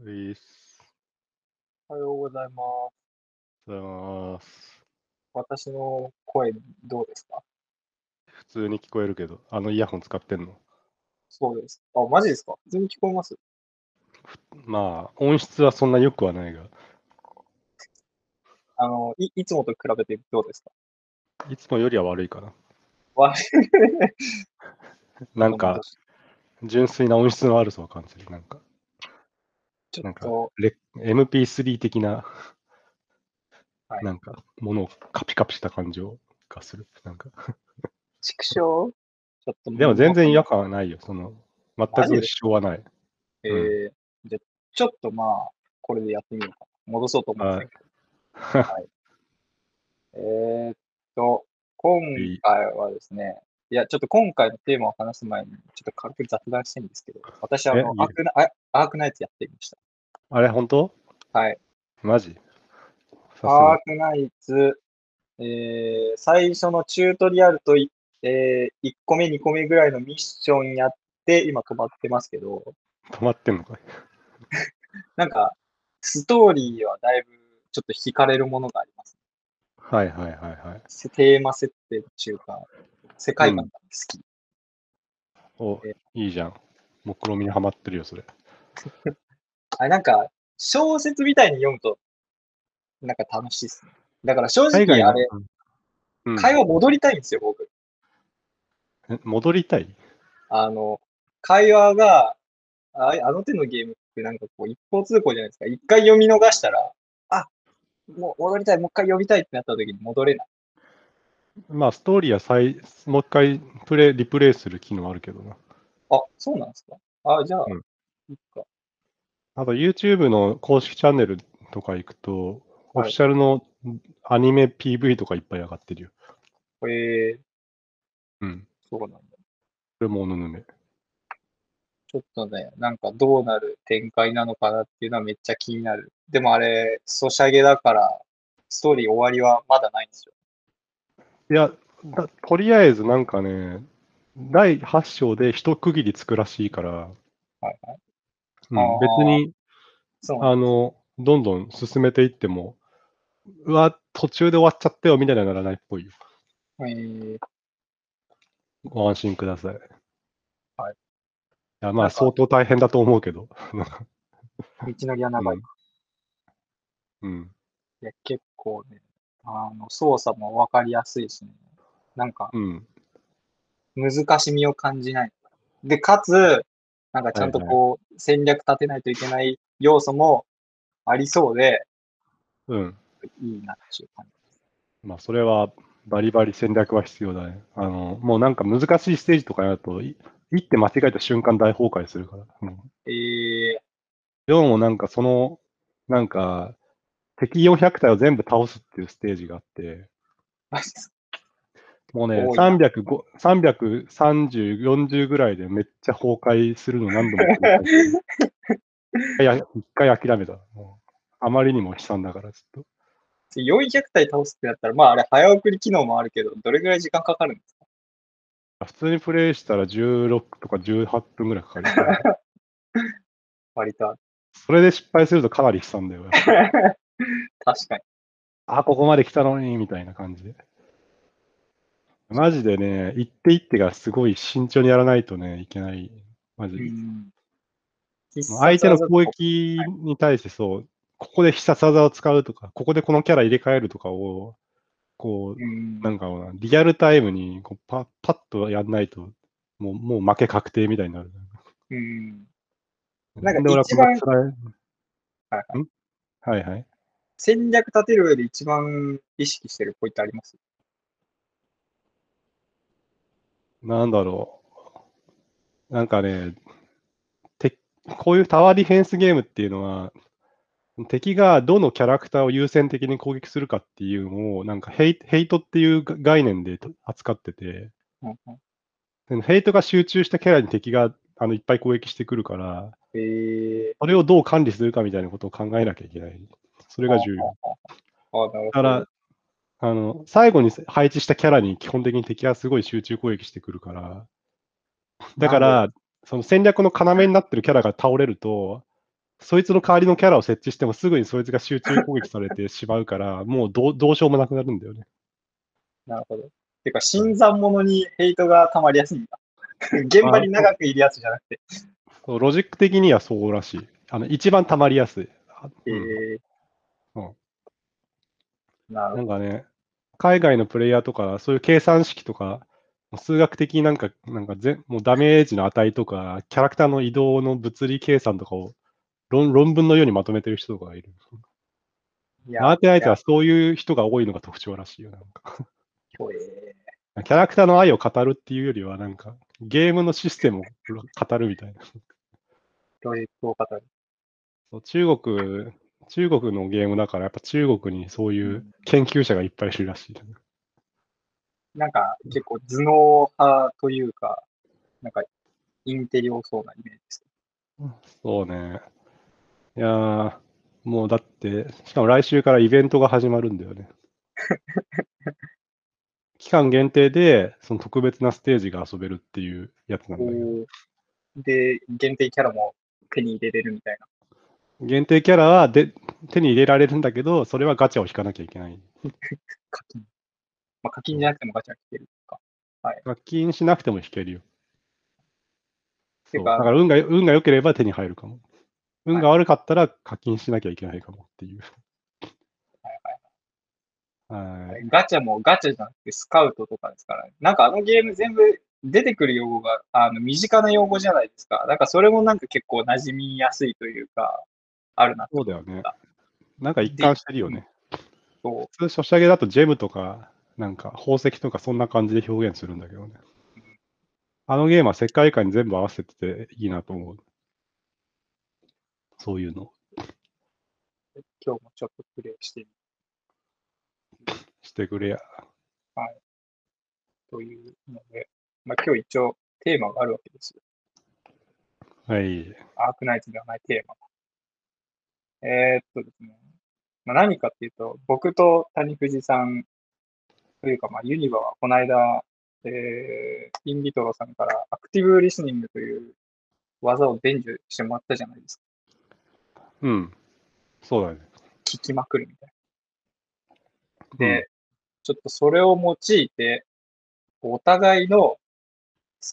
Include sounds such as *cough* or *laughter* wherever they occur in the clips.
ういっす。おはようございます。おはようございます。私の声どうですか？普通に聞こえるけど、あのイヤホン使ってんの？そうです。あ、マジですか？普通に聞こえます？まあ、音質はそんな良くはないが、あの、い、いつもと比べてどうですか？いつもよりは悪いかな。わ *laughs* なんか、純粋な音質の悪さを感じる。なんか、ちょっと、レ MP3 的な、はいなんか、ものをカピカピした感情がする。なんか、畜生？ちょっとでも全然違和感はないよ。その、全く支障はない。えー、じゃ、ちょっとまあ、これでやってみようかな。戻そうと思ってたけど。はい。えーっと、今回はですね、いや、ちょっと今回のテーマを話す前に、ちょっと軽く雑談したいんですけど、私、あのあアークナイツやってみました。あれ、本当？はい。マジ？アがー。クナイツ、えー最初のチュートリアルとい、え1個目、2個目ぐらいのミッションやって、今止まってますけど、止まってんのかい？*laughs* なんか、ストーリーはだいぶちょっと惹かれるものがあります。はいはいはいはい。せテーマ設定っていうか、世界観が好き。おえ、いいじゃん。目論見にハマってるよ、それ。あれなんか、小説みたいに読むと、なんか楽しいですね。だから正直あれ、のうん会話戻りたいんですよ、僕。え戻りたい？あの、会話が、ああの手のゲームってなんかこう一方通行じゃないですか。一回読み逃したら、あ、もう戻りたい、もう一回読みたいってなった時に戻れない。まあ、ストーリーは再もう一回プレイリプレイする機能あるけどな。あ、そうなんですか？あ、じゃあ、うんいいか。あと、YouTube の公式チャンネルとか行くと、オはいフィシャルのアニメ PV とかいっぱい上がってるよ。えー、うん。そうなんだ。これもおぬぬめ。ちょっとね、なんかどうなる展開なのかなっていうのはめっちゃ気になる。でもあれ、ソシャゲだから、ストーリー終わりはまだないんですよ。いや、だとりあえずなんかね、第8章で一区切りつくらしいから、はいはい。うん別に、あの、どんどん進めていっても、うわ、途中で終わっちゃったよみたいなのはならないっぽいよ。えー、ご安心ください。はい。いや、まあ、相当大変だと思うけど。道のりは長い。い *laughs* うん。や、結構ね、あの、操作もわかりやすいしね。なんか、うん。難しみを感じない。で、かつ、なんかちゃんとこう、戦略立てないといけない要素もありそうで、うん。いいなっていう感じ。まあ、それは、バリバリ戦略は必要だね。あの、もうなんか難しいステージとかやると、い行って間違えた瞬間大崩壊するから。うんえー、でもなんかその、なんか、敵400体を全部倒すっていうステージがあって、マジですもうね、多いな305 330、40ぐらいでめっちゃ崩壊するの何度も *laughs* 繰一回諦めた。あまりにも悲惨だから、ちょっと。400体倒すってなったら、まああれ早送り機能もあるけど、どれぐらい時間かかるんですか？普通にプレイしたら16とか18分ぐらいかかる。*laughs* 割と。それで失敗するとかなり悲惨だよ。*laughs* 確かに。あ、ここまで来たのに、みたいな感じで。マジでね、一手一手がすごい慎重にやらないとね、いけない。マジで。うん。相手の攻撃に対してそう、ここで必殺技を使うとか、ここでこのキャラ入れ替えるとかを、こう、うん。なんかなリアルタイムにこうパパッとやんないと、もうもう負け確定みたいになる。うん。なんか一番はいはいん？はいはい。戦略立てる上で一番意識してるポイントあります？なんだろう。なんかね、てこういうタワーディフェンスゲームっていうのは、敵がどのキャラクターを優先的に攻撃するかっていうのを、なんかヘイヘイトっていう概念で扱ってて、うんヘイトが集中したキャラに敵があのいっぱい攻撃してくるから、えー、それをどう管理するかみたいなことを考えなきゃいけない。それが重要。だから、あの、最後に配置したキャラに基本的に敵がすごい集中攻撃してくるから、だから、その戦略の要になってるキャラが倒れると、そいつの代わりのキャラを設置してもすぐにそいつが集中攻撃されてしまうから、もうどうどうしようもなくなるんだよね。なるほど。てか、新参者にヘイトが溜まりやすいんだ。*laughs* 現場に長くいるやつじゃなくて。そうロジック的にはそうらしい。あの一番溜まりやすい。あえうんーうんな。なんかね、海外のプレイヤーとか、そういう計算式とか、数学的になんか、なんかぜもうダメージの値とか、キャラクターの移動の物理計算とかを論論文のようにまとめてる人とかがいる。いやアーテナイトはそういう人が多いのが特徴らしいよ。なんかキャラクターの愛を語るっていうよりは、なんかゲームのシステムを語るみたいな。ロジックを語る。そう中国、中国のゲームだから、やっぱ中国にそういう研究者がいっぱいいるらしい。なんか結構頭脳派というか、なんかインテリ多そうなイメージです。そうね。いやー、もうだって、しかも来週からイベントが始まるんだよね。*laughs* 期間限定で、その特別なステージが遊べるっていうやつなんだけど、で、限定キャラも手に入れれるみたいな。限定キャラはで手に入れられるんだけど、それはガチャを引かなきゃいけない。課金。まあ、課金じゃなくてもガチャ来てるか。課金しなくても引けるよ。てかそうだから運が運が良ければ手に入るかも。運が悪かったら課金しなきゃいけないかもっていう。はい。ガチャもガチャじゃなくてスカウトとかですから、ね、なんかあのゲーム全部出てくる用語があの身近な用語じゃないですか。だからそれもなんか結構馴染みやすいというか、あるなとそうだよね。なんか一貫してるよね。そう。普通、ソシャゲだとジェムとか、なんか宝石とかそんな感じで表現するんだけどね。あのゲームは世界観に全部合わせてていいなと思う。そういうの今日もちょっとプレイしてみるしてくれや。というので、まあ、今日一応テーマがあるわけですよ。はい。アークナイツではないテーマが。えーっとですね、まあ、何かっていうと、僕と谷藤さんというか、まあ、ユニバはこの間、えー、インビトロさんからアクティブリスニングという技を伝授してもらったじゃないですか。うん。そうだね。聞きまくるみたいな。で、ちょっとそれを用いて、お互いの好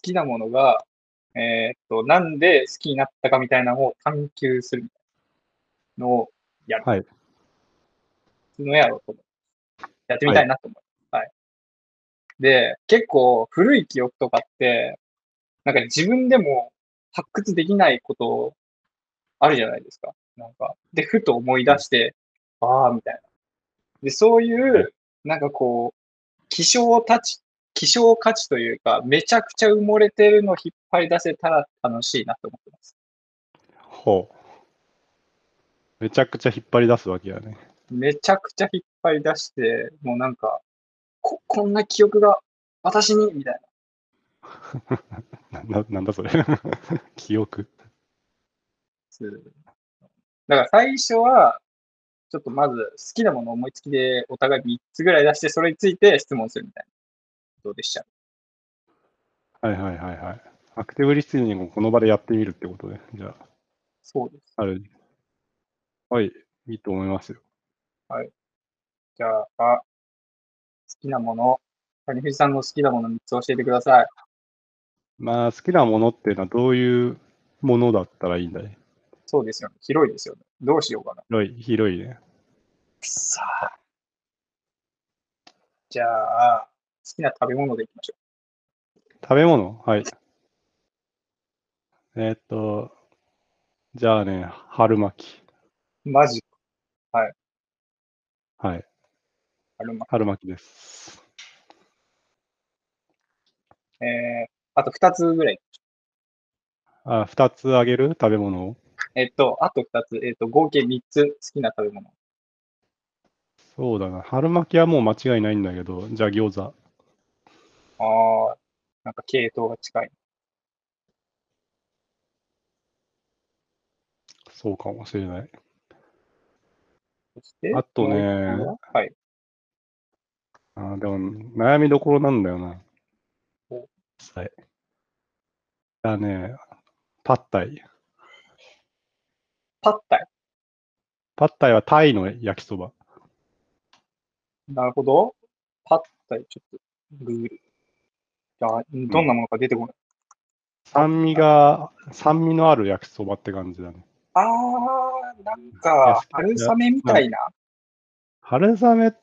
きなものが、えーっと、なんで好きになったかみたいなのを探求するのをやる。はい。のやろうと。やってみたいなと思う。はい。で、結構古い記憶とかって、なんか自分でも発掘できないことあるじゃないですか。なんか、で、ふと思い出して、ああ、みたいな。で、そういう、なんかこう、希少価値、希少価値というか、めちゃくちゃ埋もれてるのを引っ張り出せたら楽しいなと思ってます。ほう。めちゃくちゃ引っ張り出すわけやね。めちゃくちゃ引っ張り出して、もうなんか、こ、こんな記憶が私に？みたいな。*laughs* なななんだそれ。*laughs* 記憶。だから最初は、ちょっとまず好きなものを思いつきでお互い3つぐらい出して、それについて質問するみたいな。どうでした？はいはいはいはい。アクティブリスニングをこの場でやってみるってことで。じゃあ、そうです。ある。はい、いいと思いますよ。じゃあ、あ好きなもの、谷藤さんの好きなもの3つ教えてください。まあ、好きなものっていうのはどういうものだったらいいんだい？そうですよね。広いですよね。どうしようかな。広い、広いね。くさーじゃあ、好きな食べ物でいきましょ食べ物？はい。えーっと、じゃあね、春巻き。う。マジはい、あるま。春巻きです。えー、あと2つぐらい。あ、二つあげる？食べ物を？えっと、あと2つ。えっと、合計3つ好きな食べ物。そうだな。春巻きはもう間違いないんだけど、じゃあ餃子。ああ、なんか系統が近い。そうかもしれない。そして、あとねははい。あでも、悩みどころなんだよな。おはい。だね、パッタイ。パッタイ？パッタイはタイの焼きそば。なるほど。パッタイ、ちょっと、グーグル。じゃあ、どんなものか出てこない。酸味が、酸味のある焼きそばって感じだね。あー、なんか、春雨みたいな。春雨、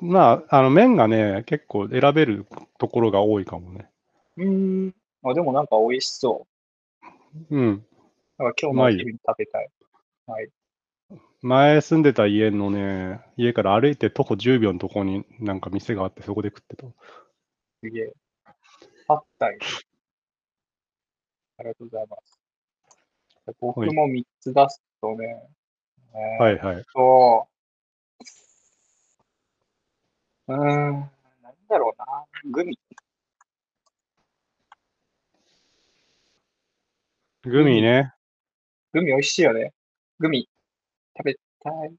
まあ、あの麺がね、結構選べるところが多いかもね。うーん。あ、でもなんか美味しそう。うん。なんか今日のお昼に食べたい。はい。前住んでた家のね、家から歩いて徒歩10秒のところになんか店があって、そこで食ってた。すげえ。パッタイ。ありがとうございます。僕も3つ出すとね、えーはいはい。と、うーん、なんだろうな。グミ。グミね。グミ美味しいよね。グミ。食べたい。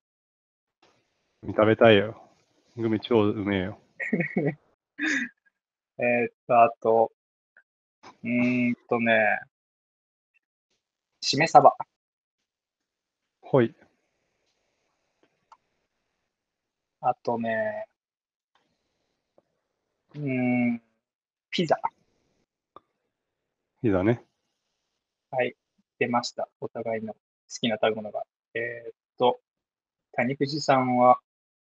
食べたいよ。グミ超うめえよ。*laughs* えーっと、あと、うーんとね、しめ鯖。ほい。あとね、うーん、ピザ。いいだね。はい、出ました。お互いの好きな食べ物が。えーっと、谷藤さんは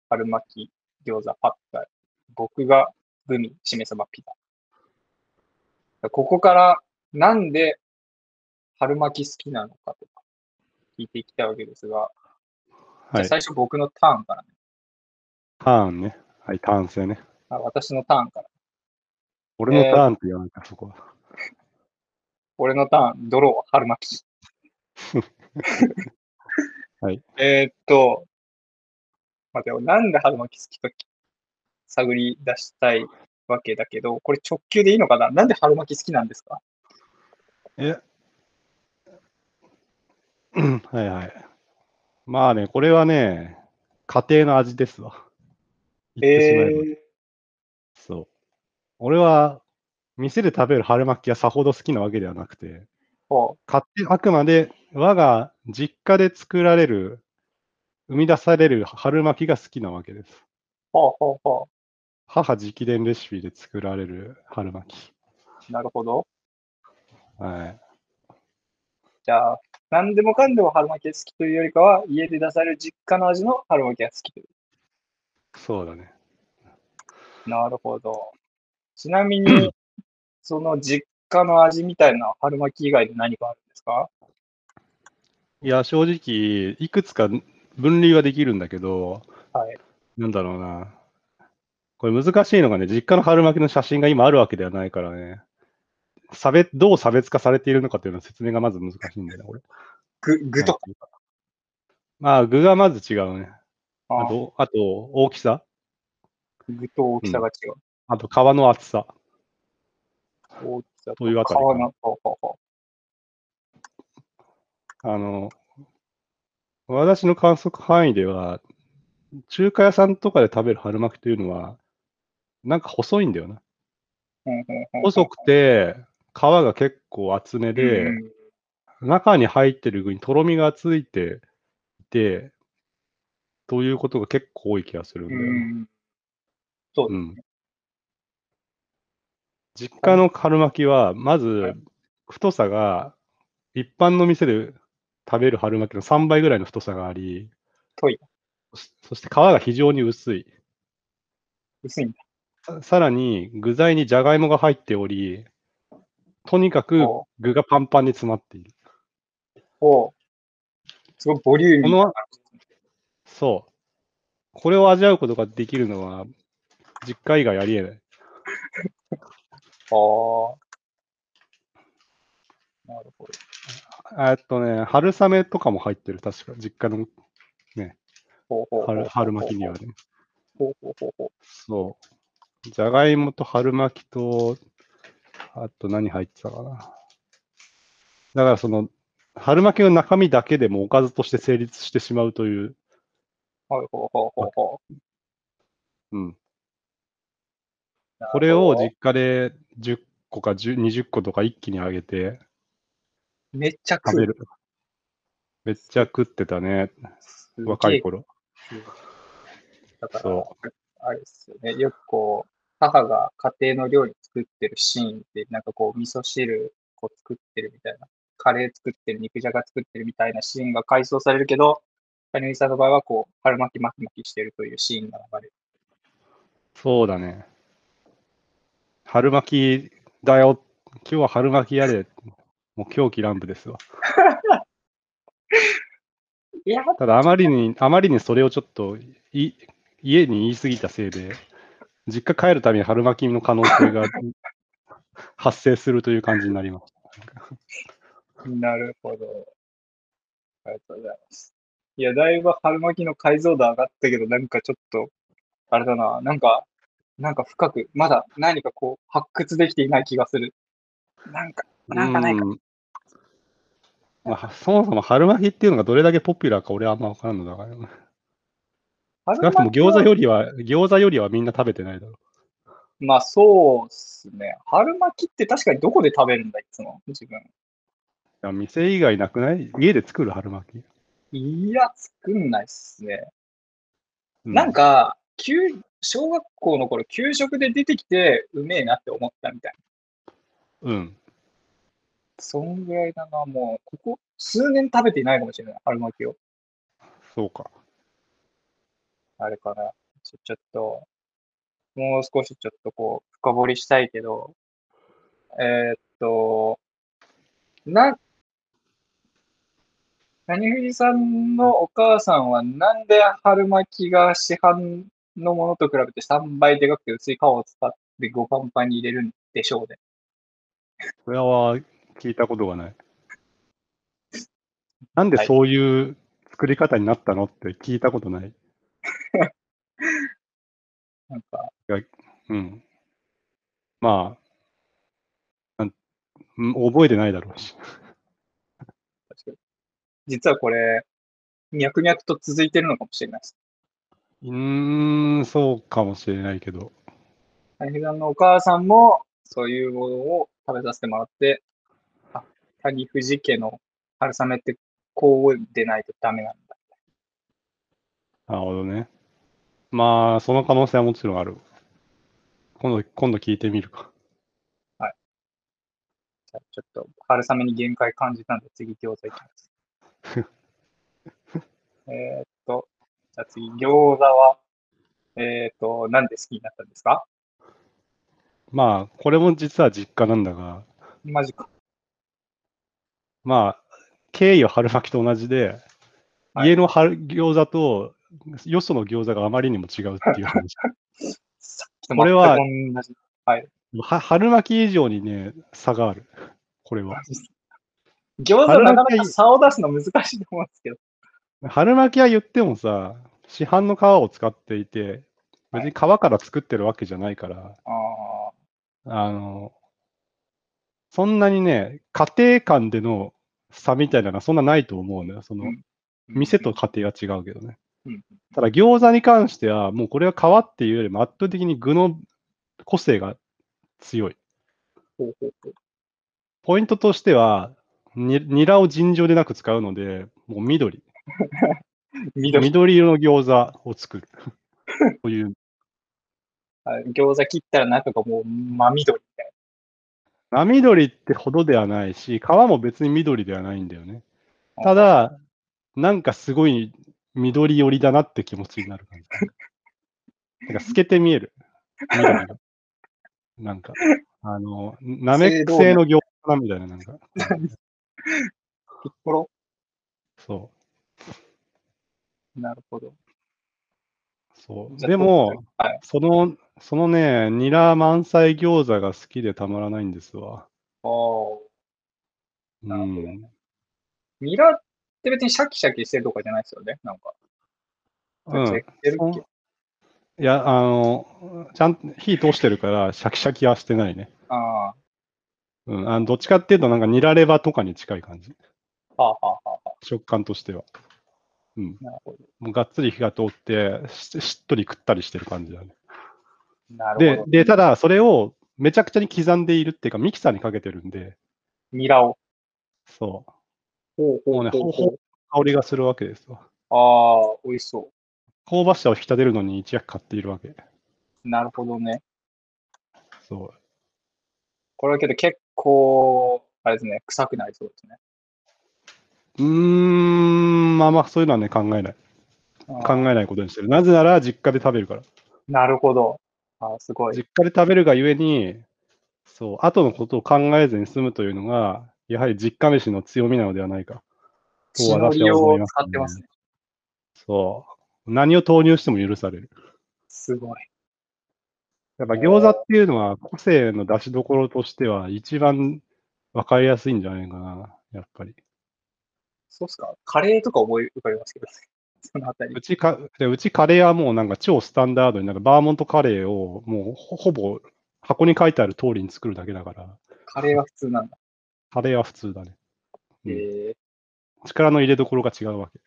春巻き、餃子、パッタイ。僕がグミ、しめ鯖、ピザ。ここからなんで春巻き好きなのかとか聞いていきたいわけですが、じゃはい。あ最初僕のターンからね。ターンね。はい、ターン制ね。あ私のターンから。俺のターンって言わないか、そこは。*laughs* 俺のターン、ドロー、春巻き。*laughs* はい。えーっと、待てよ、なんで春巻き好きか探り出したいわけだけど、これ直球でいいのかな？なんで春巻き好きなんですか？えう *clears throat* んはいはい。まあね、これはね、家庭の味ですわ。言ってしまえば。えそう。俺は、店で食べる春巻きはさほど好きなわけではなくて、ほ買ってあくまで我が実家で作られる、生み出される春巻きが好きなわけです。うほうほうほ母直伝レシピで作られる春巻き。う。なるほど。はい。じゃあ、何でもかんでも春巻きが好きというよりかは、家で出される実家の味の春巻きが好きといそうだね。う。なるほど。ちなみに、その実家の味みたいな春巻き以外で何かあるんですか？いや、正直、いくつか分類はできるんだけど、はい。なんだろうな。これ難しいのがね、実家の春巻きの写真が今あるわけではないからね、差別、どう差別化されているのかっていうの説明がまず難しいんだよね、これ。具、具とか？まあ、具がまず違うね。ああと、あと、大きさ？具と大きさが違う。あと、皮の厚さ。大きさというあたり皮の、ほうほうほあの、私の観測範囲では、中華屋さんとかで食べる春巻きというのは、なんか細いんだよな。細くて、皮が結構厚めで、うん中に入ってる具にとろみがついていて、ということが結構多い気がするんだよね。うんそううん。実家の春巻きは、まはずい、太さが、一般の店で食べる春巻きの3倍ぐらいの太さがあり。そして皮が非常に薄い。薄いんだ。ささらに、具材にじゃがいもが入っており、とにかくお具がパンパンに詰まっている。おすごいボリューミーなこのそう。これを味わうことができるのは、実家以外ありえない。あーなるほど。えっとね、春雨とかも入ってる、確か、実家のほうほうほう春春巻きにはね。そう。じゃがいもと春巻きと、あと何入ってたかな。だからその、春巻きの中身だけでもおかずとして成立してしまうという、はいほうほうほうほう。うん。これを実家で10個か10 20個とか一気にあげてめっちゃ食べる。めっちゃ食ってたね。若い頃。だからそ、あれですよね。よくこう、母が家庭の料理作ってるシーンって、なんかこう、味噌汁こう作ってるみたいな、カレー作ってる、肉じゃが作ってるみたいなシーンが回想されるけど、谷口さんの場合はこう、春巻き巻き巻きしてるというシーンが流れる。そうだね。春巻きだよ。今日は春巻きやで。もう狂気乱舞ですわ。*laughs* ただあまりに、あまりにそれをちょっとい家に言い過ぎたせいで、実家帰るたびに春巻きの可能性が *laughs* 発生するという感じになりました。なるほど。ありがとうございます。いや、だいぶ春巻きの解像度上がったけど、なんかちょっと、あれだな、なんか、なんか深く、まだ何かこう、発掘できていない気がする。なんか、なんかないか。うんまあ、そもそも春巻きっていうのがどれだけポピュラーか俺はあんま分からんのだから、少春なくとも餃子よりは、餃子よりはみんな食べてないだろまあそうっすね。春巻きって確かにどこで食べるんだ、いつも。自分。う。いや店以外なくない？家で作る？春巻き。いや、作んないっすね。うなん、か、給小学校の頃、給食で出てきて、うめえなって思ったみたいな。うん。そんぐらいだな、もう、ここ数年食べていないかもしれない、春巻きを。そうか。あれかな。ちょちょっと、もう少しちょっとこう、深掘りしたいけど、えーっと、な、谷藤さんのお母さんはなんで春巻きが市販のものと比べて3倍でかくて薄い皮を使ってご飯パンに入れるんでしょうね？それは聞いたことがない。*laughs* なんでそういう作り方になったのって聞いたことない。*laughs* なんか、うん。まあ、なんうん覚えてないだろうし。確かに実はこれ、脈々と続いてるのかもしれないです。うーん、そうかもしれないけど。谷藤さんのお母さんも、そういうものを食べさせてもらって、あ、谷藤家の春雨ってこうでないとダメなんだ。なるほどね。まあ、その可能性はもちろんある。今度、今度聞いてみるか。じゃあちょっと春雨に限界感じたんで次餃子いきます。*laughs* えーっと、じゃあ次餃子は、えーっと、なんで好きになったんですか？まあ、これも実は実家なんだが、マジか。まあ、経緯は春巻きと同じで、はい家の春餃子とよその餃子があまりにも違うっていう話。*laughs* これは。はい。は春巻き以上にね、差がある。これは。餃子なかなか差を出すの難しいと思うんですけど。春巻きは言ってもさ、市販の皮を使っていて、別に皮から作ってるわけじゃないから、ああの、そんなにね、家庭間での差みたいなのはそんなないと思うのよ。その、うん店と家庭は違うけどね。うんただ餃子に関しては、もうこれは皮っていうよりも圧倒的に具の個性が強い。ポイントとしては、にニラを尋常でなく使うので、もう緑。*laughs* 緑緑色の餃子を作る。*laughs* という、はい餃子切ったら中がもう真緑みたい真緑ってほどではないし、皮も別に緑ではないんだよね。な。ただ、なんかすごい緑寄りだなって気持ちになる感じ。なんか透けて見える。緑が。なんか、あの、ナメック製の餃子みたいな、なんか。ピッコロそなるほど。う。そう。でも、はい。その、そのね、ニラ満載餃子が好きでたまらないんですわ。おーうなるほどん。ニラって別にシャキシャキしてるとかじゃないですよね。なんか。うんいや、あの、ちゃんと火通してるから、シャキシャキはしてないね。あうん。あのどっちかっていうと、なんかニラレバとかに近い感じ。あ、はあはあはあは食感としては。うん。あ。なるほど。もうがっつり火が通ってし、しっとり食ったりしてる感じだね。なるほど。、でで、ただ、それをめちゃくちゃに刻んでいるっていうか、ミキサーにかけてるんで、ニラを。そう。もうね、ほほ香りがするわけですよ。ああ、美味しそう香ばしさを引き立てるのに一役買っているわけ。なるほどね。そう。これはけど結構、あれですね、臭くなりそうですね。うーん、まあまあ、そういうのはね、考えない。考えないことにしてる。なぜなら、実家で食べるから。なるほど。あすごい。実家で食べるがゆえに、そう、後のことを考えずに済むというのが、やはり実家飯の強みなのではないか。と私は思いますね使ってますね。そう。何を投入しても許される。すごい。やっぱ餃子っていうのは個性の出しどころとしては一番わかりやすいんじゃないかな、やっぱり。そうっすか？カレーとか思い浮かびますけど、*laughs* そのあたりう。ちか、でうちカレーはもうなんか超スタンダードになんかバーモントカレーをもうほほぼ箱に書いてある通りに作るだけだから、カレーは普通なんだ。カレーは普通だね。うんえ力の入れどころが違うわけ。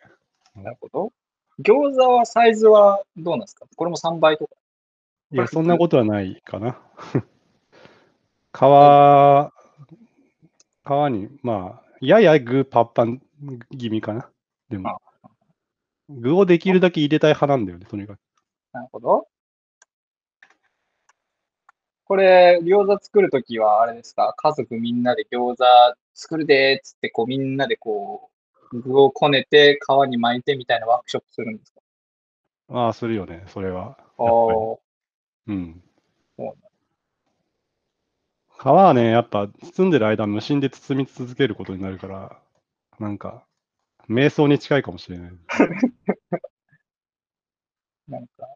ー、なるほど。餃子はサイズはどうなんですか？これも3倍とか。いや、そんなことはないかな。*laughs* 皮、皮に、まあ、やや具パッパン気味かな。でも、具をできるだけ入れたい派なんだよね、とにかく。なるほど。これ、餃子作るときは、あれですか？家族みんなで餃子作るでーっつって、こうみんなでこう、具をこねて、皮に巻いてみたいなワークショップするんですか？ああ、するよね、それは。やっぱりおーうん。皮はね、やっぱ包んでる間、無心で包み続けることになるから、なんか、瞑想に近いかもしれない。*laughs* なんか、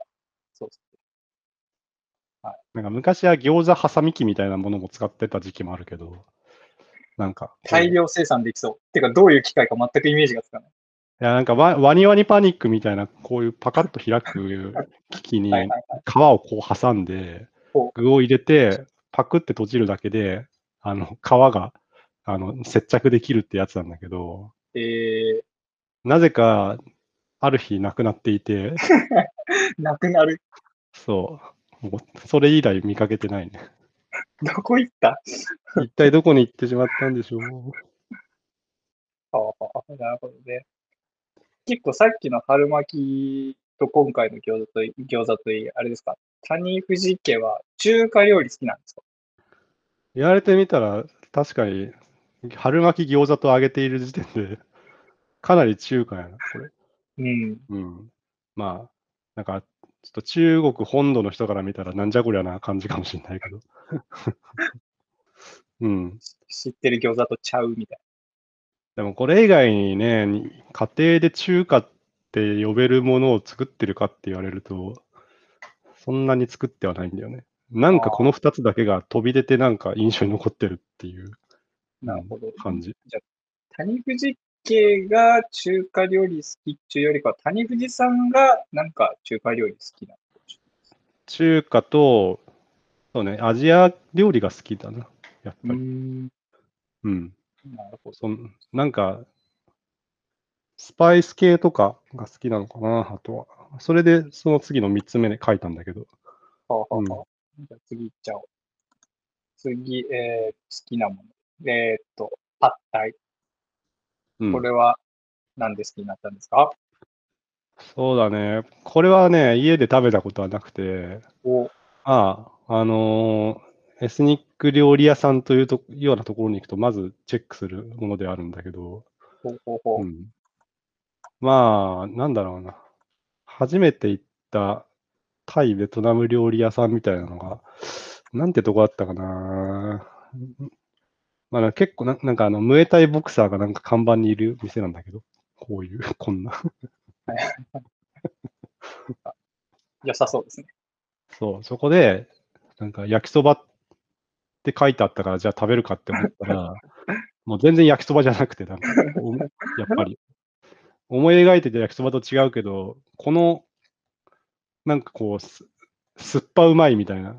なんか昔は餃子ハサミ機みたいなものも使ってた時期もあるけど、なんか大量生産できそう。てか、どういう機械か全くイメージがつかない。いや、なんかワワニワニパニックみたいな、こういうパカッと開く機器に。皮をこう挟んでほ、具を入れて、パクって閉じるだけで、あの、皮が、あの、接着できるってやつなんだけど、えー、なぜか、ある日なくなっていて、*laughs* なくなる。そう、もうそれ以来見かけてないね。*laughs* どこ行った？一体どこに行ってしまったんでしょう。*laughs* ああ、なるほどね。結構さっきの春巻きと今回の餃子とい餃子といい、あれですか？谷藤家は中華料理好きなんですか？言われてみたら、確かに、春巻き餃子と揚げている時点で、かなり中華やな、これ。うん。うん。まあ、なんか、ちょっと中国本土の人から見たらなんじゃこりゃな感じかもしれないけど。*laughs* うん。知ってる餃子とちゃうみたいでもこれ以外にね、に家庭で中華って呼べるものを作ってるかって言われると、そんなに作ってはないんだよね。なんかこの2つだけが飛び出てなんか印象に残ってるっていうな。なるほど。感じ。谷藤家が中華料理好きっていうよりかは、谷藤さんがなんか中華料理好きな中華と、そうね、アジア料理が好きだな。やっぱり。れない。ん。うん。なるほど。そんなんか、スパイス系とかが好きなのかな、あとは。それで、その次の3つ目で書いたんだけど。はあはあうんはあじゃあ次行っちゃおう。次、えー、好きなもの。えー、っと、パッタイ。うんこれは何で好きになったんですか、そうだね。これはね、家で食べたことはなくて、おああ、あのーエスニック料理屋さんというとようなところに行くと、まずチェックするものであるんだけど、ほうほうほう。うん、まあ、なんだろうな。初めて行ったタイ、ベトナム料理屋さんみたいなのが、なんてとこだったかな。まあ、結構な、なんかあの、ムエタイボクサーがなんか看板にいる店なんだけど、こういう、*laughs* こんな。*laughs* 良さそうですね。そう、そこで、なんか焼きそばって書いてあったから、じゃあ食べるかって思ったら、*laughs* もう全然焼きそばじゃなくて、なんか、おやっぱり、思い描いてた焼きそばと違うけど、この、なんかこう、す酸っぱうまいみたいな、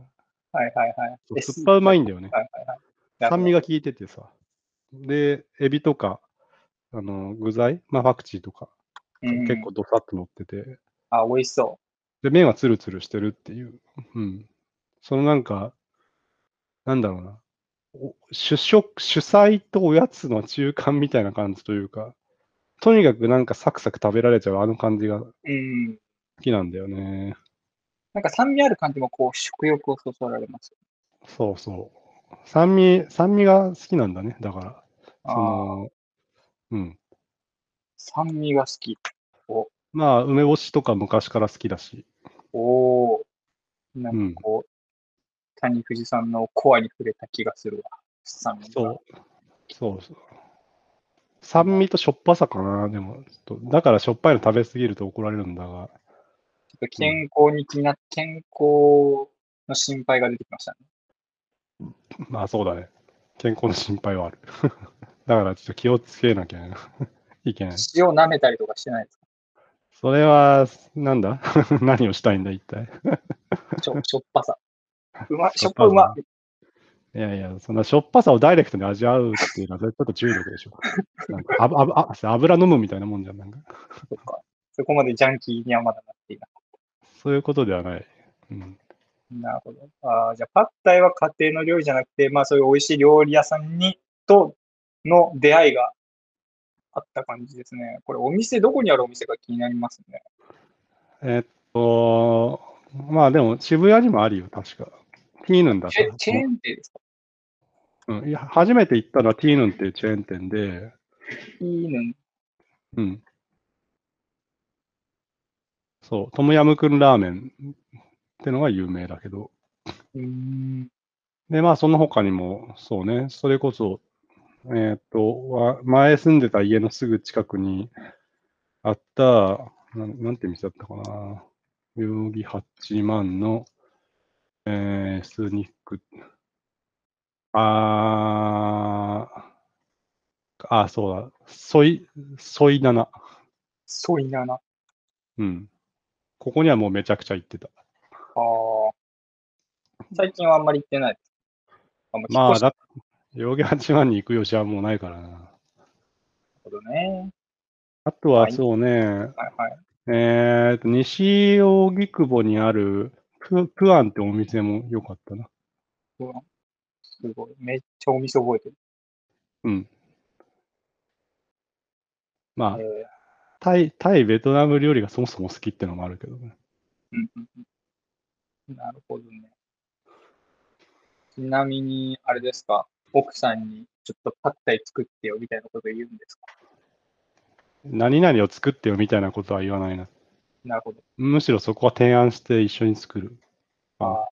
はいはいはい。酸っぱうまいんだよね。はいはいはい。酸味が効いててさ。で、エビとか、あの、具材、まあ、パクチーとか、うん結構ドサッと乗ってて、あ、美味しそで、麺はツルツルしてるっていう。うん。そのなんか、なんだろうな。お主食、主菜とおやつの中間みたいな感じというか、とにかくなんかサクサク食べられちゃうあの感じが好うん。きなんだよね。なんか酸味ある感じもこう食欲をそそられますよ。そうそう。酸味、酸味が好きなんだね。だから、その、うん。酸味が好き。お、まあ、梅干しとか昔から好きだし。おーなんかこう、谷藤さんのコアに触れた気がするわ。酸味が。そう。そうそう。酸味としょっぱさかな、でも。ちょっとだからしょっぱいの食べ過ぎると怒られるんだが。ちょっと健康に気にな、健康の心配が出てきましたね。まあそうだね。健康の心配はある。*laughs* だからちょっと気をつけなきゃ *laughs* いけない。塩舐めたりとかしてないですか？それは、なんだ？*laughs* 何をしたいんだ、一体？ちょしょっぱさ。うま、ししょっぱうま。いやいや、そんなしょっぱさをダイレクトに味わうっていうのは、ちょっと中毒でしょ。なんかあぶあぶあ油飲むみたいなもんじゃん。なんかそっか。そこまでジャンキーにはまだなっていなそういうことではない。うん、い。なるほど。あーじゃあ、パッタイは家庭の料理じゃなくて、まあそういう美味しい料理屋さんに、との出会いがあった感じですね。これお店、どこにあるお店か気になりますね。えっと、まあでも渋谷にもあるよ、確か。ティーヌンだったチェーン店ですか？うん、いや初めて行ったのはティーヌンっていうチェーン店で、いいのうん。そう、トムヤムクンラーメンってのが有名だけど。で、まあ、その他にも、そうね、それこそ、えーっと、わ前住んでた家のすぐ近くにあった、なんなんて店だったかな、代々木八幡の、えー、スニック、あー、あ、そうだ、ソイ、ソイナナ。ソイナナ。うん。ここにはもうめちゃくちゃ行ってた。最近はあんまり行ってない。あんままあ、だ代々木八幡に行く余地はもうないからな。ほどね。あとははいそうね、はいはい。えーと、西荻窪にあるププアンってお店も良かったな。うわすごい。めっちゃお店覚えてる。うん。まあ、えタイ、タイ、ベトナム料理がそもそも好きってのもあるけどね。うんうんなるほどね。ちなみに、あれですか、奥さんにちょっとパッタイ作ってよみたいなこと言うんですか？何々を作ってよみたいなことは言わないな。なるほど。むしろそこは提案して一緒に作る。ああ、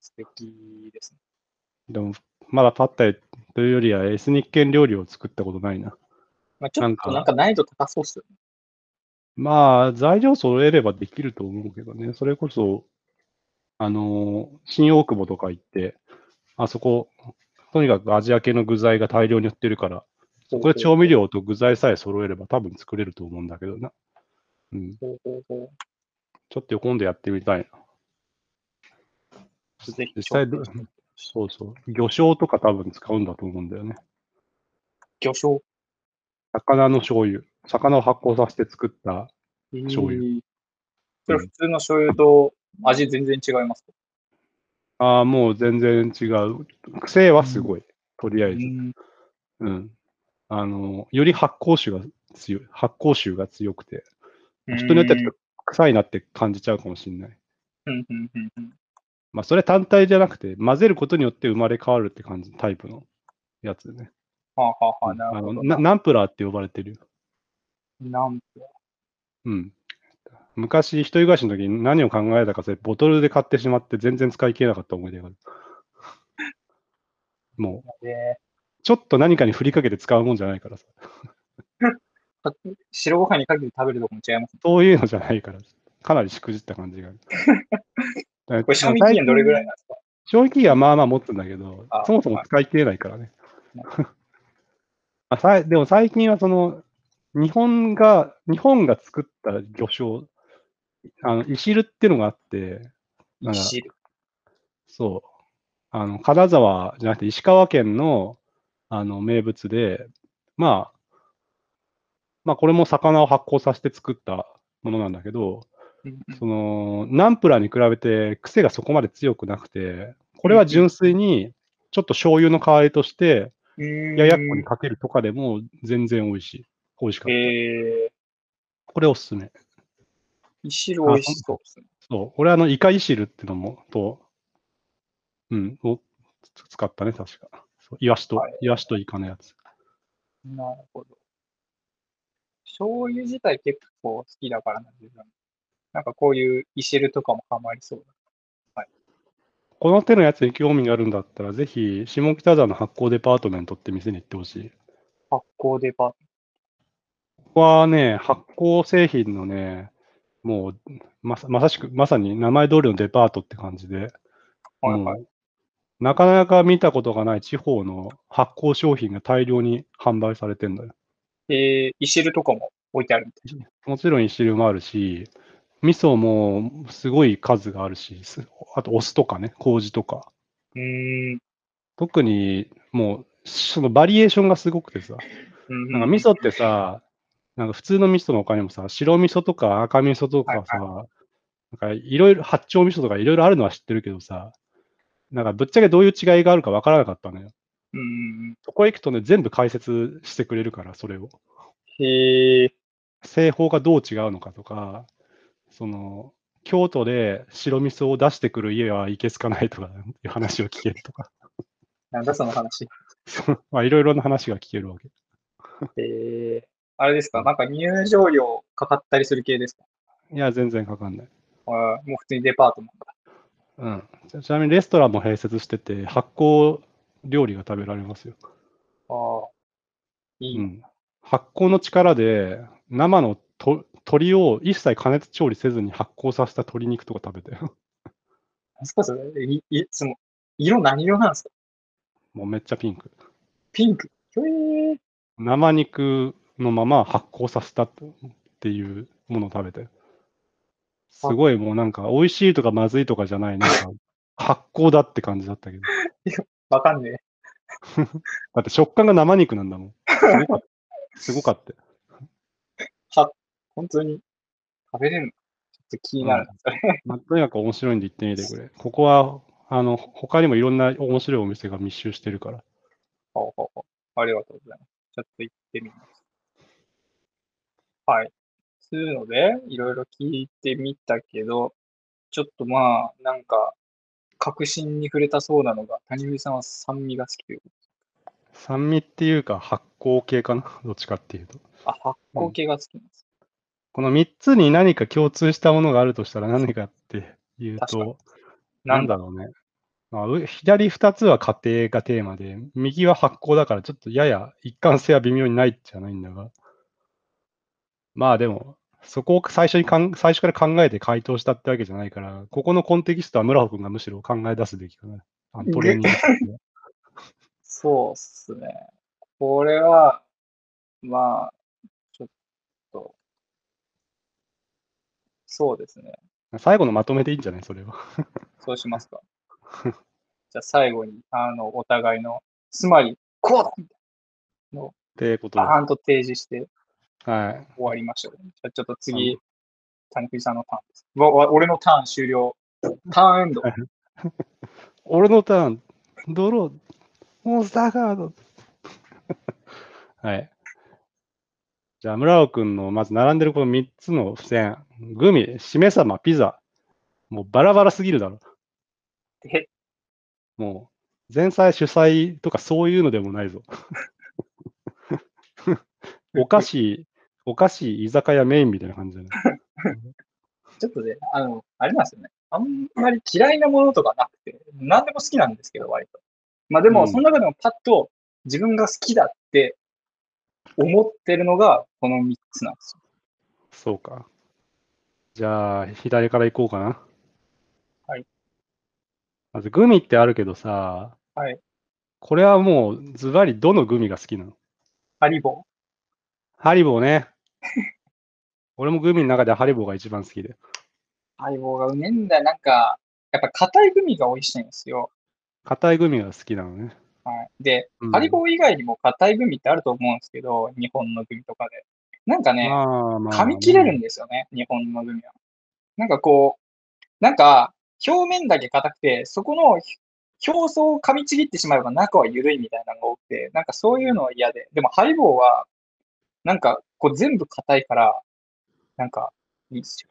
素敵ですね。でも、まだパッタイというよりはエスニック系料理を作ったことないな。まあ、ちょっとなんか難易度高そうっすよね。まあ、材料揃えればできると思うけどね。それこそ、あのー新大久保とか行って、あそこ、とにかくアジア系の具材が大量に売ってるから、そこで調味料と具材さえ揃えれば多分作れると思うんだけどな。うん。ちょっと今度やってみたいな。実際そうそう。魚醤とか多分使うんだと思うんだよね。魚醤？魚の醤油。魚を発酵させて作った。醤油普通の醤油と味全然違いますか？ああ、もう全然違う。癖はすごい。とりあえず。うんうん。あの、より発酵臭が強い。発酵臭が強くて。人によってはちょっと臭いなって感じちゃうかもしれない。うんうんうんうんまあ、それ単体じゃなくて、混ぜることによって生まれ変わるって感じ、タイプのやつでね。はあはあなるほど。あのなナンプラーって呼ばれてるよ。なんと。うん。昔、一人暮らしの時に何を考えたか、それボトルで買ってしまって全然使い切れなかった思い出がある。もう、で、ちょっと何かに振りかけて使うもんじゃないからさ。か白ご飯にかけて食べるとこも違いますね。そういうのじゃないから、かなりしくじった感じがある。*laughs* これ賞味期限どれぐらいなんですか？賞味期限はまあまあ持つんだけどあ、そもそも使い切れないからねな。あ *laughs* さいでも最近はその、日本が、日本が作った魚醤、あの、いしるっていうのがあって、なんか汁。そう。あの、金沢じゃなくて石川県の、あの、名物で、まあ、まあ、これも魚を発酵させて作ったものなんだけど、うんその、ナンプラーに比べて癖がそこまで強くなくて、これは純粋に、ちょっと醤油の代わりとして、うんややっこにかけるとかでも全然美味しい。美味しかった。えこれおすすめ。ー、いしる美味しそうですね。そう。俺あの、イカイシルってのも、と、うん、をつ使ったね、確か。そうイワシと、はいイワシとイカのやつ。なるほど。醤油自体結構好きだからな、自分。なんかこういういしるとかもハマりそうこの手のやつに興味があるんだったら、ぜひ、下北沢の発酵デパートメントって店に行ってほしい。だ。発酵デパート。ここはね、発酵製品のね、もうまさまさしく、まさに名前通りのデパートって感じで、はいはい。なかなか見たことがない地方の発酵商品が大量に販売されてんだよ。えー、いしるとかも置いてあるみたいもちろん一種もあるし、味噌もすごい数があるし、すあとお酢とかね、麹とか。うーん。特にもう、そのバリエーションがすごくてさ、うんなんか味噌ってさ、なんか普通の味噌の他にもさ、白味噌とか赤味噌とかさ、なんかいろいろ、八丁味噌とかいろいろあるのは知ってるけどさ、なんかぶっちゃけどういう違いがあるかわからなかったのよ。うんうんそこへ行くとね、全部解説してくれるから、それを。うん。へえ。製法がどう違うのかとか、その、京都で白味噌を出してくる家はいけすかないとかいう話を聞けるとか、なんだその話。*laughs* まあいろいろな話が聞けるわけ。えー、あれですか？なんか入場料かかったりする系ですか？いや、全然かかんない。あーもう普通にデパートなんだ。うん。ちちなみにレストランも併設してて、発酵料理が食べられますよ。ああ。いい。うん。発酵の力で、生のと鶏を一切加熱調理せずに発酵させた鶏肉とか食べて、何ですかそれいいその色何色なんですか？もうめっちゃピンク。ピンク。へえ。生肉のまま発酵させたっていうものを食べて。すごいもうなんか美味しいとかまずいとかじゃない、なんか *laughs* 発酵だって感じだったけど。わかんねえ。*laughs* だって食感が生肉なんだもん。すごかった。すごかった。本当に食べれるの？ちょっと気になるな、それ。まあ、とにかく面白いんで行ってみてくれ。ここは、あの、他にもいろんな面白いお店が密集してるから。ほうほうほうありがとうございます。ちょっと行ってみます。はい。つうので、いろいろ聞いてみたけど、ちょっとまあ、なんか、確信に触れたそうなのが、谷口さんは酸味が好きというこ酸味っていうか発酵系かな？どっちかっていうと。と。あ、発酵系が好きなんです。この3つに何か共通したものがあるとしたら何かっていうと、なん？だろうね。まあ、う左2つは家庭がテーマで、右は発酵だからちょっとやや一貫性は微妙にないじゃないんだが。まあでも、そこを最初にかん最初から考えて回答したってわけじゃないから、ここのコンテキストは村尾君がむしろ考え出すべきかな。トレーニング *laughs* そうっすね。これは、まあ、ちょっと、そうですね。最後のまとめでいいんじゃない？それは。そうしますか。じゃあ最後に、あの、お互いの、つまり、こうだみたいっていうことバーンと提示してはい。終わりましょう。じゃあちょっと次、谷口さんのターンです。わわ俺のターン終了。ターンエンド。*laughs* 俺のターン、ドロー、モンスターカード。*laughs* はい。じゃあ、村尾くんのまず並んでるこの3つの付箋、グミ、しめ鯖、ピザ。もうバラバラすぎるだろ。え、もう、前菜主催とかそういうのでもないぞ。*laughs* お菓子、お菓子、居酒屋メインみたいな感じだね。*laughs* ちょっとね、あの、あれなんですよね。あんまり嫌いなものとかなくて、何でも好きなんですけど、割と。まあでも、うんその中でもパッと自分が好きだって思ってるのが、この3つなんですよ。そうか。じゃあ、左から行こうかな。はい。まず、グミってあるけどさ、はい。これはもう、ズバリどのグミが好きなの？ハリボー。ハリボーね。*laughs* 俺もグミの中ではハリボーが一番好きで。ハリボーがうめえんだよ。なんか、やっぱ硬いグミが美味しいんですよ。硬いグミが好きなのね。はい。で、うんハリボー以外にも硬いグミってあると思うんですけど、日本のグミとかで。なんかね、まあまあ、噛み切れるんですよね、日本のグミは。なんかこう、なんか表面だけ硬くて、そこの表層を噛みちぎってしまえば中は緩いみたいなのが多くて、なんかそういうのは嫌で。でもハリボーは、なんかこう全部硬いから、なんか、いいっすよ。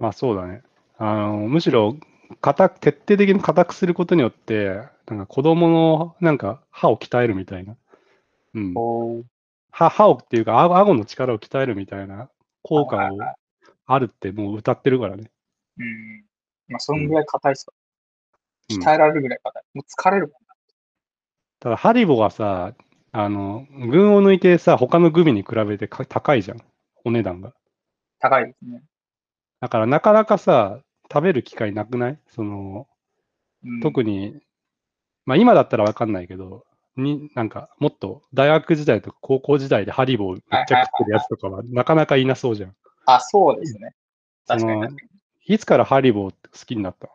まあそうだね。あの、むしろ、硬く、徹底的に硬くすることによって、なんか子供の、なんか歯を鍛えるみたいな。うん。歯、歯をっていうか、あ顎の力を鍛えるみたいな効果をあるってもう歌ってるからね。うん。まあ、そんぐらい硬いっすか。うん鍛えられるぐらい硬い。もう疲れるもんな。ただ、ハリボがさ、あの、群を抜いてさ、他のグミに比べてか高いじゃん。お値段が。高いですね。だから、なかなかさ、食べる機会なくない？その、うん、特に、まあ今だったらわかんないけど、に、なんか、もっと大学時代とか高校時代でハリボーめっちゃ食ってるやつとかはなかなかいなそうじゃん。あ、そうですね。確かにいつからハリボー好きになった？に。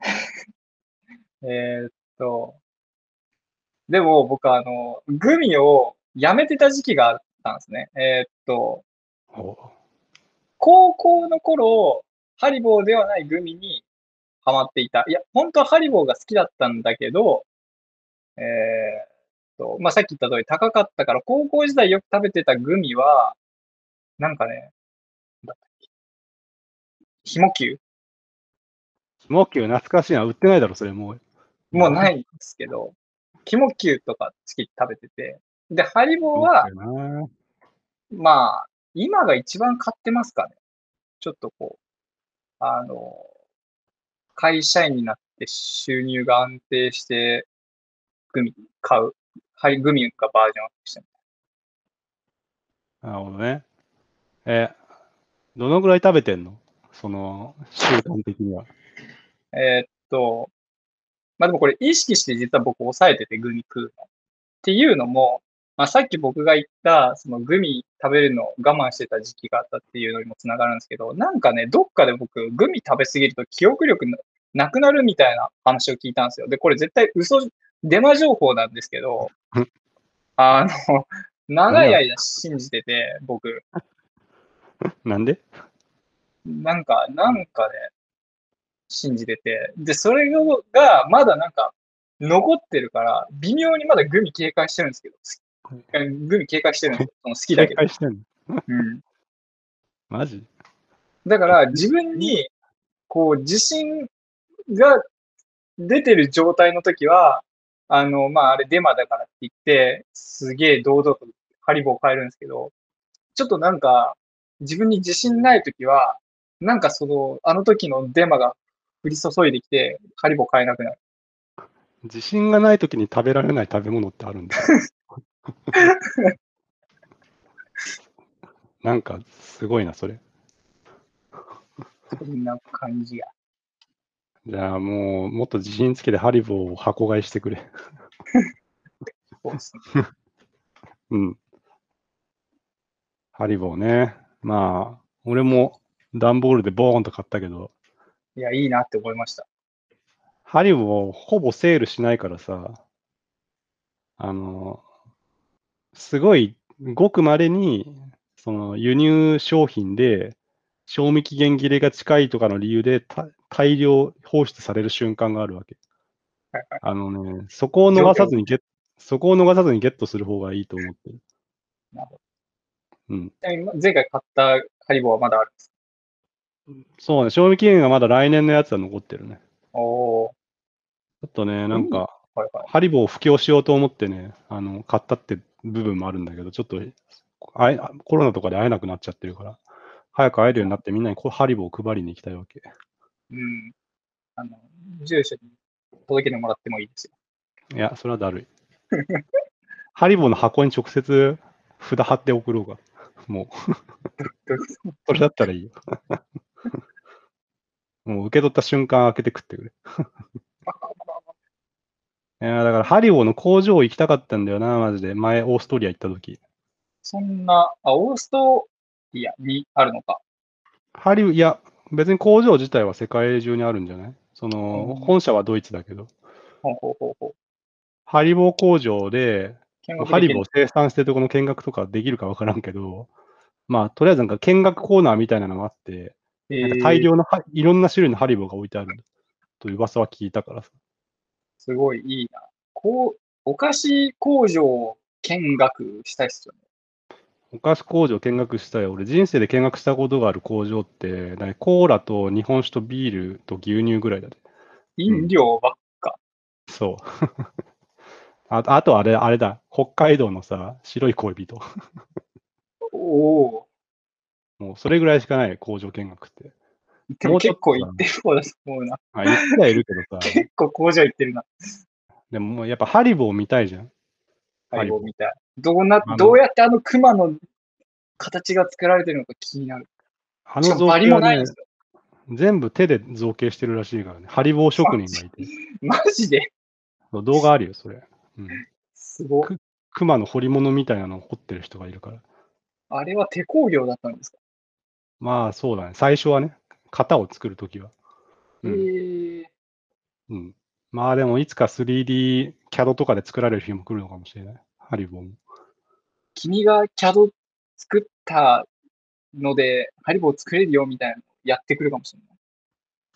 *laughs* えーっと、でも僕あの、グミをやめてた時期があったんですね。えーっと、の高校の頃、ハリボーではないグミにハマっていた。いや、本当はハリボーが好きだったんだけど、えーっと、まあ、さっき言った通り高かったから、高校時代よく食べてたグミは、なんかね、なんだったっけ。ひもきゅモッキュ懐かしいな。売ってないだろ、それもう。うもうないんですけど、ひもきゅうとか好きで食べてて、で、ハリボーは、なまあ、今が一番買ってますかね。ちょっとこう、あの、会社員になって収入が安定して、グミ買う。はい、グミがバージョンアップしてるなるほどね。え、どのぐらい食べてんの？その、習慣的には。えーっと、まあでもこれ意識して実は僕抑えててグミ食うの。っていうのも、まあさっき僕が言った、そのグミ食べるのを我慢してた時期があったっていうのにもつながるんですけど、なんかね、どっかで僕、グミ食べ過ぎると記憶力ななくなるみたいな話を聞いたんですよ。で、これ絶対嘘、デマ情報なんですけどうん、あの、*laughs* 長い間信じてて、僕、なんで？*laughs* なんか、なんかね、信じてて、で、それが、まだなんか、残ってるから、微妙にまだグミ警戒してるんですけど、グミ警戒してるんですよ。その好きだけど。警戒してんの？うん。マジ？だから、自分に、こう、自信が出てる状態の時は、あの、まあ、あれデマだからって言って、すげえ堂々とハリボーを変えるんですけど、ちょっとなんか、自分に自信ない時は、なんかその、あの時のデマが降り注いできて、ハリボー買えなくなる。自信がないときに食べられない食べ物ってあるんだ。*laughs* なんか、すごいな、それ。そんな感じや。じゃあもう、もっと自信つけてハリボーを箱買いしてくれ。*laughs* うん。ハリボーね。まあ、俺も段ボールでボーンと買ったけど、いや、いいなって思いました。ハリボーほぼセールしないからさ、あの、すごい、ごく稀に、その輸入商品で、賞味期限切れが近いとかの理由でた大量放出される瞬間があるわけ。はいはいあのね、そこを逃さずにゲッそこを逃さずにゲットする方がいいと思ってる。なるほど。うん。前回買ったハリボーはまだあるんですそうね、賞味期限がまだ来年のやつは残ってるね。おー、ちょっとね、なんか、はいはい。ハリボーを布教しようと思ってね、あの、買ったって部分もあるんだけど、ちょっと、あえコロナとかで会えなくなっちゃってるから、早く会えるようになってみんなにこうハリボーを配りに行きたいわけ。うん。あの、住所に届けてもらってもいいですよ。いや、それはだるい。*laughs* ハリボーの箱に直接札貼って送ろうか。もう、*laughs* それだったらいいよ。*laughs* もう受け取った瞬間開けて食ってくれ。*laughs* いや、だからハリボーの工場行きたかったんだよな、マジで。前、オーストリア行った時。そんな、あ、オーストリアにあるのか。ハリウいや、別に工場自体は世界中にあるんじゃない？その、うん本社はドイツだけど、ほうほうほうほう。ハリボー工場で、ハリボー生産してるところの見学とかできるかわからんけど、まあ、とりあえずなんか見学コーナーみたいなのがあって、大量のはいろんな種類のハリボーが置いてあるという噂は聞いたからさ。すごいいいな。こう、お菓子工場見学したいっすよね。お菓子工場見学したよ。俺、人生で見学したことがある工場って、何コーラと日本酒とビールと牛乳ぐらいだね。飲料ばっか。そう。*laughs* ああとあれ、あれだ。北海道のさ、白い恋人。*laughs* おおもうそれぐらいしかない、工場見学って。ー。でも結構行ってる方だと思うな。あ、言ってはいるけどさ、結構工場行ってるな。でももうやっぱハリボー見たいじゃん。ハリボーみたい。ハどうなどうやってあの熊の形が作られてるのか気になる。あしかもバリ造形はね。全部手で造形してるらしいからね。ハリボー職人がいて。*laughs* マジで？動画あるよ、それ。うん。すごい。熊の彫り物みたいなのを彫ってる人がいるから。あれは手工業だったんですか、まあそうだね。最初はね、型を作るときは。うん。うん。まあでもいつか 3D キャドとかで作られる日も来るのかもしれない。ハリボーも。君が CAD 作ったので、ハリボー作れるよみたいなのやってくるかもしれない。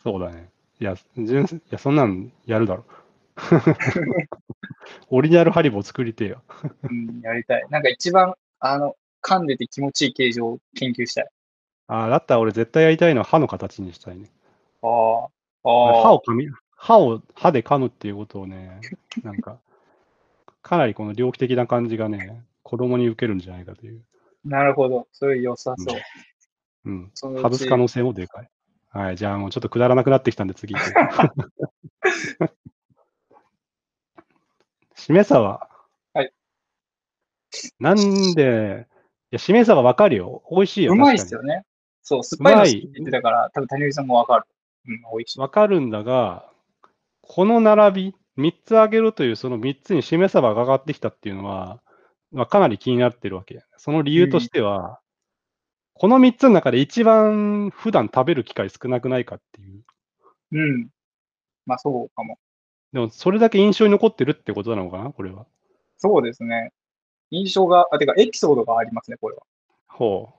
そうだね。いや、純粋いやそんなんやるだろ。*laughs* オリジナルハリボー作りてえよ。うん、やりたい。なんか一番、あの、噛んでて気持ちいい形状を研究したい。ああ、だったら俺絶対やりたいのは歯の形にしたいね。ああ。歯を噛み、歯を歯で噛むっていうことをね、なんか、かなりこの猟奇的な感じがね、子供に受けるんじゃないかという。なるほど。それ良さそう。うん。うち外す可能性もでかい。はい、じゃあもうちょっとくだらなくなってきたんで次行く。*laughs* しめ鯖。は？い。なんで、いや、しめ鯖わかるよ。美味しいよ。うまいっすよね。そう、酸っぱいの好きって言ってたから、多分谷口さんもわかる。うん、美味しい。わかるんだが、この並び、3つあげるというその3つにしめ鯖が上がってきたっていうのは、まあ、かなり気になってるわけ。その理由としては、この3つの中で一番普段食べる機会少なくないかっていう。うん。まあそうかも。でも、それだけ印象に残ってるってことなのかな、これは。そうですね。印象が、あ、てかエピソードがありますね、これは。ほ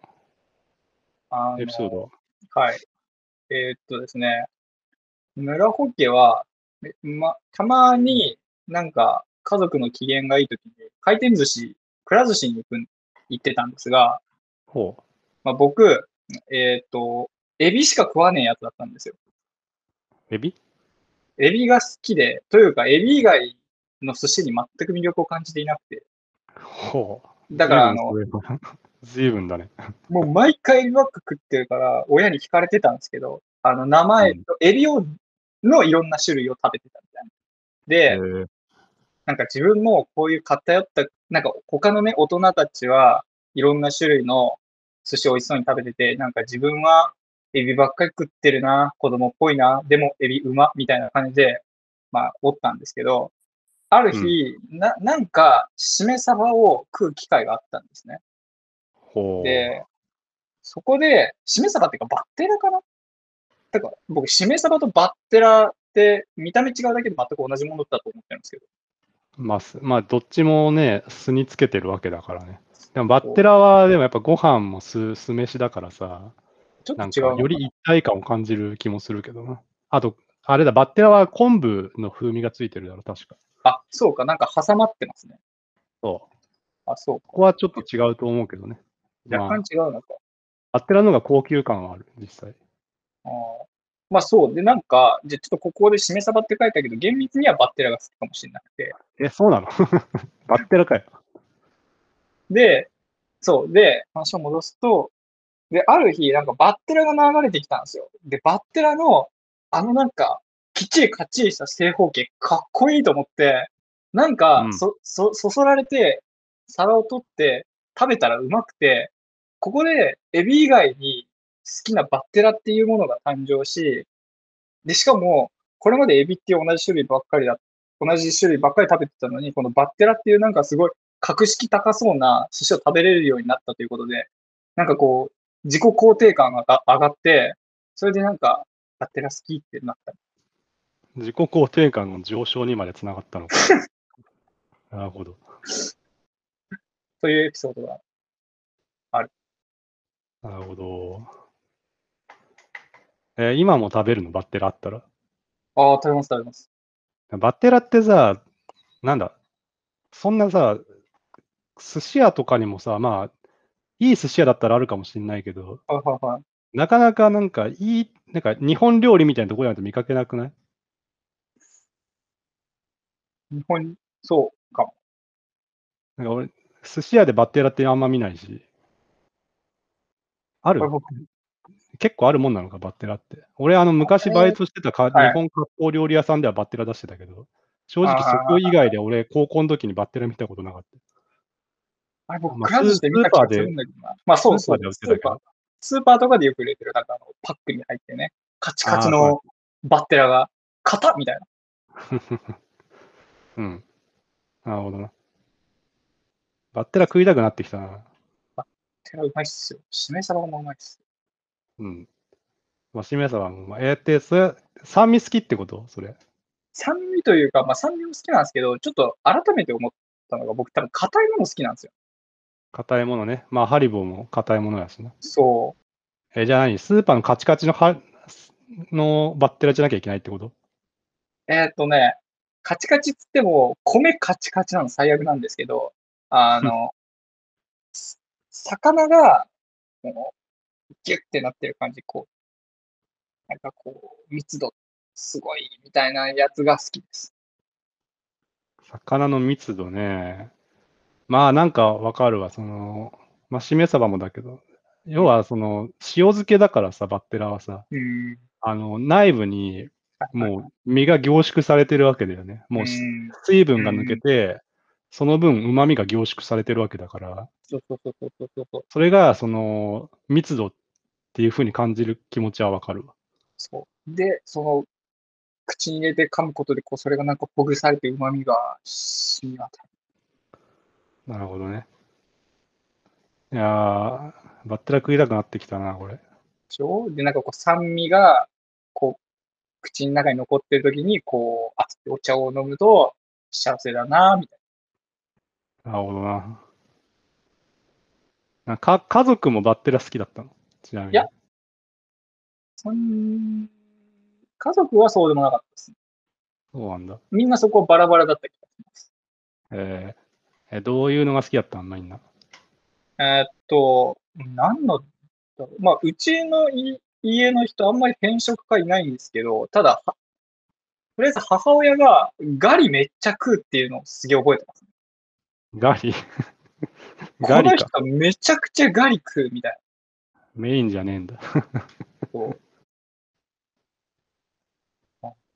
あう、エピソード。はい。えーっとですね、村ホ家は、えま、たまになんか家族の機嫌がいいときに回転寿司、くら寿司に行くん、行ってたんですが、ほう。まあ、僕、えーっと、エビしか食わねえやつだったんですよ。エビ？エビが好きで、というかエビ以外の寿司に全く魅力を感じていなくて。ほう。だからあの、随分だね。もう毎回エビばっか食ってるから、親に聞かれてたんですけど、あの、名前と、エビを、のいろんな種類を食べてたみたいな。で、えーなんか自分もこういう偏った、なんか他のね、大人たちはいろんな種類の寿司を美味しそうに食べてて、なんか自分はエビばっかり食ってるな、子供っぽいな、でもエビうま、みたいな感じで、まあ、おったんですけど、ある日、な、なんか、しめ鯖を食う機会があったんですね。ほう。で、そこで、しめ鯖っていうかバッテラかな？だから僕、しめ鯖とバッテラって見た目違うだけで全く同じものだと思ってるんですけど。まあ、すまあ、どっちもね、酢につけてるわけだからね。でも、バッテラは、でもやっぱご飯も酢、酢飯だからさ、ちょっなんと違うより一体感を感じる気もするけどな。あと、あれだ、バッテラは昆布の風味がついてるだろ、確か。あ、そうか、なんか挟まってますね。そう。あ、そうここはちょっと違うと思うけどね。か。若干違うのか。バッテラの方が高級感はある、実際。あーまあそう。で、なんか、じゃあちょっとここでしめ鯖って書いたけど、厳密にはバッテラが好きかもしれなくて。え、そうなの？*laughs* バッテラかよ。で、そう。で、話を戻すと、で、ある日、なんかバッテラが流れてきたんですよ。で、バッテラの、あのなんか、きっちりかっちりした正方形、かっこいいと思って、なんか、うんそ、そ、そそられて、皿を取って食べたらうまくて、ここでエビ以外に好きなバッテラっていうものが誕生し、で、しかも、これまでエビっていう同じ種類ばっかりだ、同じ種類ばっかり食べてたのに、このバッテラっていうなんかすごい格式高そうな寿司を食べれるようになったということで、なんかこう、自己肯定感が上がって、それでなんか、バッテラ好きってなった。自己肯定感の上昇にまでつながったのか。*laughs* なるほど。というエピソードが。なるほど。えー今も食べるのバッテラあったら？ああ、食べます食べます。バッテラってさ、なんだ、そんなさ、寿司屋とかにもさ、まあ、いい寿司屋だったらあるかもしれないけど、はいはいはい。なかなかなんかいい、なんか日本料理みたいなところなんて見かけなくない？日本、そうかも。なんか俺、寿司屋でバッテラってあんま見ないし。ある？結構あるもんなのか、バッテラって。俺、あの、昔バイトしてたか、はい日本割烹料理屋さんではバッテラ出してたけど、正直そこ以外で俺、高校の時にバッテラ見たことなかった。あれ僕、まあくら寿司で見た気がするんだけどな。まあそうそうスーパースーパーてたけど。。スーパーとかでよく売れてる、なんかあの、パックに入ってね、カチカチのバッテラが、型みたいな。*laughs* うん。なるほどな。バッテラ食いたくなってきたな。テラうまいっすよ。しめ鯖もうまいっす。うん。まあ、しめさばも、まあ、えーって、それ、酸味好きってこと？それ。酸味というか、まあ酸味も好きなんですけど、ちょっと改めて思ったのが、僕多分硬いもの好きなんですよ。硬いものね。まあ、ハリボーも硬いものやしな。そえ、じゃあ何？スーパーのカチカチのはのバッテラじゃなきゃいけないってこと？う。えーっとね、カチカチっつっても、米カチカチなの最悪なんですけど、あの、す魚が、もう、ギュッてなってる感じ、こう、なんかこう、密度すごいみたいなやつが好きです。魚の密度ね。まあ、なんかわかるわ。その、まあ、しめ鯖もだけど、要は、その、塩漬けだからさ、バッテラはさ、うん。あの、内部に、もう、身が凝縮されてるわけだよね。もう、うん水分が抜けて、その分、旨味が凝縮されてるわけだから、そうそうそうそうそうそう。それが、その、密度っていう風に感じる気持ちはわかるわ。そう。で、その、口に入れて噛むことで、こう、それがなんかほぐされて旨味が染み渡る。なるほどね。いやー、バッテラ食いたくなってきたな、これ。でなんかこう、酸味が、こう、口の中に残ってる時に、こう、熱いお茶を飲むと、幸せだな、みたいなるほどな。なんか家族もバッテラ好きだったの？ちなみに。いやな。そん家族はそうでもなかったです。そうなんだ。みんなそこバラバラだった気がします。えーえ、どういうのが好きだったんみんな。えーっと、何のだろう、まあ、うちのい家の人、あんまり偏食家いないんですけど、ただ、はとりあえず母親がガリめっちゃ食うっていうのをすげえ覚えてます。ガリこのガリか。人めちゃくちゃガリ食うみたいメインじゃねえんだ。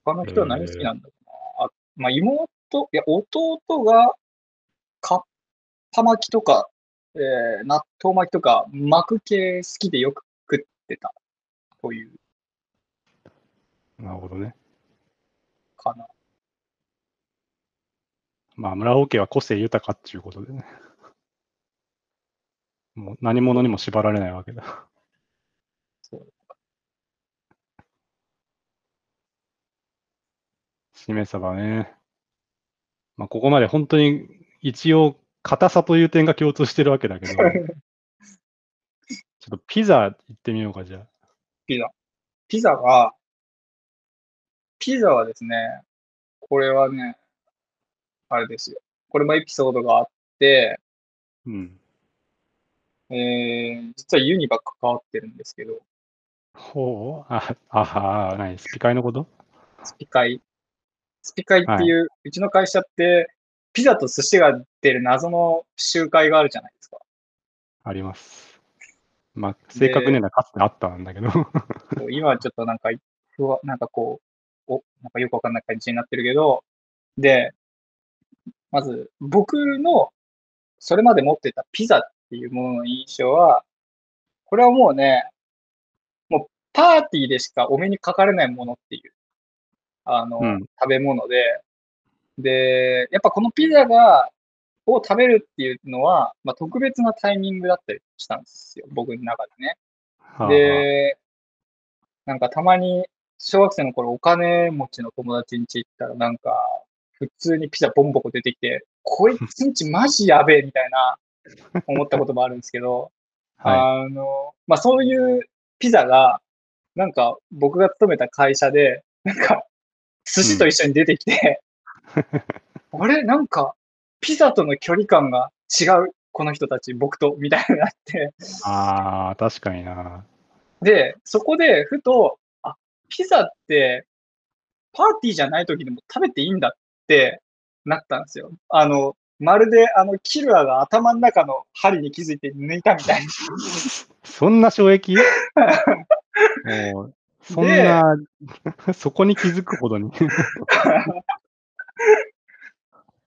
他の人は何好きなんだろうな。あまあ、妹、いや、弟が、かっぱ巻きとか、えー納豆巻きとか、巻く系好きでよく食ってたというなるほどね。かな。まあ、村尾家は個性豊かっていうことでね。*laughs* もう何者にも縛られないわけだ。そうしめ鯖ね。まあ、ここまで本当に一応、硬さという点が共通してるわけだけど、*laughs* ちょっとピザ行ってみようか、じゃあ。ピザ。ピザは、ピザはですね、これはね、あれですよ。これもエピソードがあって、うん。えー、実はユニバ関わってるんですけど、ほうあ、あは、何スピ会のこと？スピ会。スピ会っていう、うちの会社って、ピザと寿司が出る謎の集会があるじゃないですか。あります。まあ、正確にはかつてあったんだけど。今はちょっとなんか、ふわ、なんかこう、お、なんかよくわかんない感じになってるけど、で、まず、僕の、それまで持ってたピザっていうものの印象は、これはもうね、もうパーティーでしかお目にかかれないものっていう、あの、うん。食べ物で、で、やっぱこのピザが、を食べるっていうのは、まあ、特別なタイミングだったりしたんですよ、僕の中でね。で、なんかたまに、小学生の頃お金持ちの友達ん家行ったらなんか、普通にピザボンボコ出てきて、こいつんちマジやべえみたいな、思ったこともあるんですけど、*laughs* はあの、まあ、そういうピザが、なんか僕が勤めた会社で、なんか、寿司と一緒に出てきて、あれ？なんか、ピザとの距離感が違う。この人たち、僕と、みたいになって。ああ、確かにな。で、そこで、ふと、あ、ピザって、パーティーじゃない時でも食べていいんだってなったんですよ。あの、まるで、あの、キルアが頭の中の針に気づいて抜いたみたいな。そんな衝撃？もう、*laughs* そんな、*laughs* そこに気づくほどに。*laughs*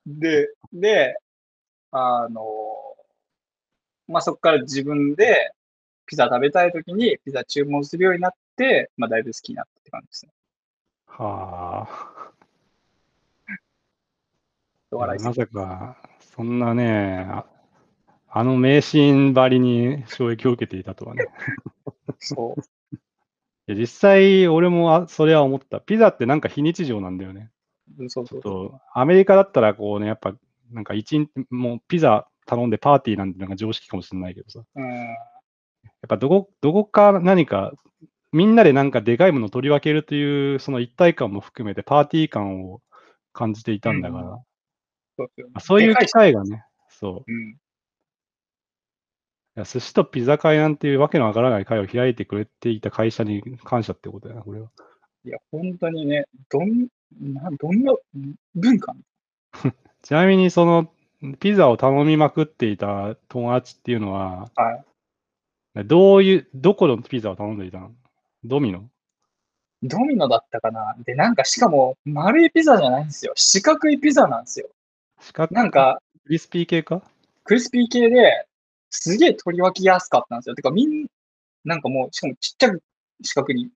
で、で、あの、まあ、そこから自分でピザ食べたい時にピザ注文するようになって、まあ、だいぶ好きになったって感じですね。はあ。笑いまさか、そんなね、ああの名シーンばりに衝撃を受けていたとはね。そう。*laughs* 実際、俺もあそれは思った。ピザってなんか非日常なんだよね。そうそうそう。とアメリカだったらこうね、やっぱなんか一日、もうピザ頼んでパーティーなんてのが常識かもしれないけどさ。うん。やっぱどこ、どこか何か、みんなでなんかでかいものを取り分けるという、その一体感も含めてパーティー感を感じていたんだから、うんそうですよあそういう機会がね、そう。うん。いや寿司とピザ会なんていうわけのわからない会を開いてくれていた会社に感謝ってことだよな、これは。いや、本当にね、どん、などんな文化？*laughs* ちなみに、その、ピザを頼みまくっていた友達っていうのは、はい。どういう、どこのピザを頼んでいたの？ドミノ？ドミノだったかな？で、なんかしかも丸いピザじゃないんですよ。四角いピザなんですよ。四角なんか、クリスピー系か？クリスピー系で、すげえ取り分けやすかったんですよ。てか、みん、なんかもう、しかもちっちゃく四角に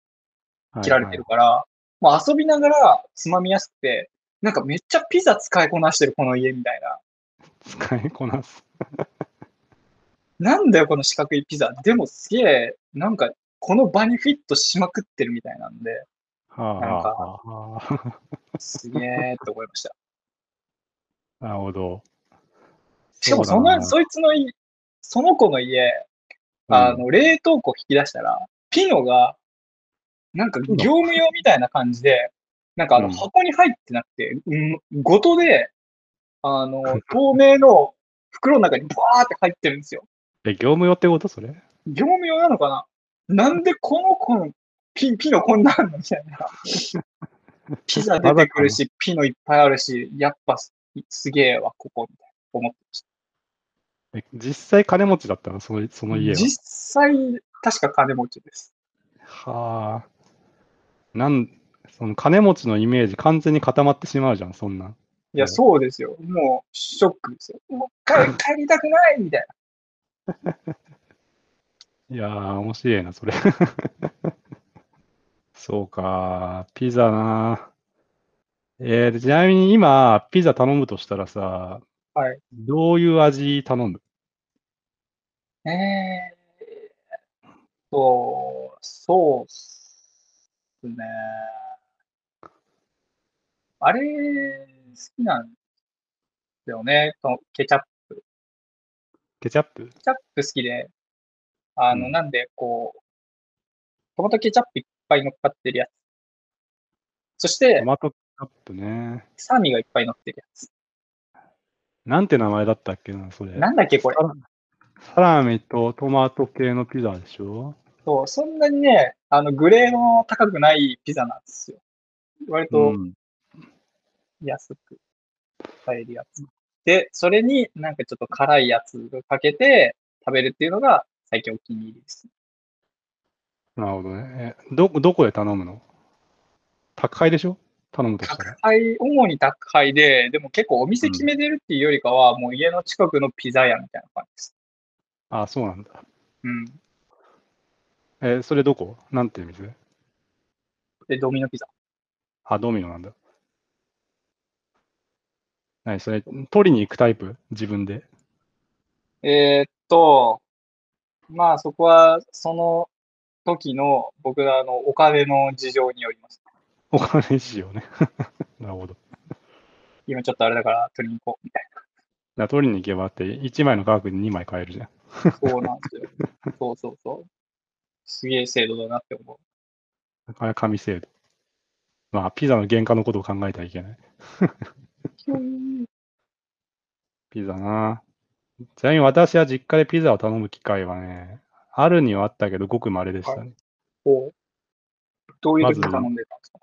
切られてるから、もう遊びながらつまみやすくて、なんかめっちゃピザ使いこなしてる、この家みたいな。使いこなす。なんだよ、この四角いピザ。でもすげえ、なんか、この場にフィットしまくってるみたいなんで、はあ、なんか *laughs* すげえって思いました。あ、なるほど。しかもその、そいつのい、その子の家、あの、冷凍庫引き出したら、ピノが、なんか業務用みたいな感じで、なんかあのうん。箱に入ってなくて、うん、ごとで、あの、*laughs* 透明の袋の中にバーって入ってるんですよ。え、業務用ってこと？それ？業務用なのかな？なんでこの子のピピノこんなあんの？みたいな。*laughs* ピザ出てくるし、ピノいっぱいあるし、やっぱすすげえわ、ここ、みたいな思ってました。え実際金持ちだったの？そのその家は？実際、確か金持ちです。はあ。なん、その金持ちのイメージ完全に固まってしまうじゃん、そんなん。いや、うんそうですよ。もう、ショックですよ。もう帰 *laughs* 帰りたくないみたい *laughs* いやー、面白いな、それ。*laughs* そうか、ピザな。えー、ちなみに今、ピザ頼むとしたらさ、はいどういう味頼む？な。えーっと、そうっすね。あれ、好きなんですよね。このケチャップ。ケチャップ？ケチャップ好きで、あの、うんなんで、こう、トマトケチャップいっぱい乗っかってるやつ。そしてト、マトップね。サーミがいっぱい乗ってるやつ。なんて名前だったっけな、それ。なんだっけ、これサ。ラミとトマト系のピザでしょ？そう、そんなにね、あの、グレーの高くないピザなんですよ。割とうん。安く買えるやつ。で、それになんかちょっと辛いやつをかけて食べるっていうのが最近お気に入りです。なるほどね。えど、どこで頼むの？宅配でしょ？頼むとしたら宅。配、主に宅配で、でも結構お店決めてるっていうよりかは、もう家の近くのピザ屋みたいな感じです。あ、そうなんだ。うん。え、それどこ？なんていう店？で、ドミノピザ。あ、ドミノなんだ。何それ、取りに行くタイプ？自分で？えーっと、まあそこはその時の僕のあのお金の事情によります。お金しようね。*laughs* なるほど。今ちょっとあれだから取りに行こうみたいら取りに行けばって、1枚の価格で2枚買えるじゃん。な。そうなんですよ。そうそうそう。すげえ制度だなって思う。これは紙制度。まあ、ピザの原価のことを考えてはいけない。ピザな。ちなみに私は実家でピザを頼む機会はね、あるにはあったけど、ごく稀でしたね。おうどういう時頼んでたんですか？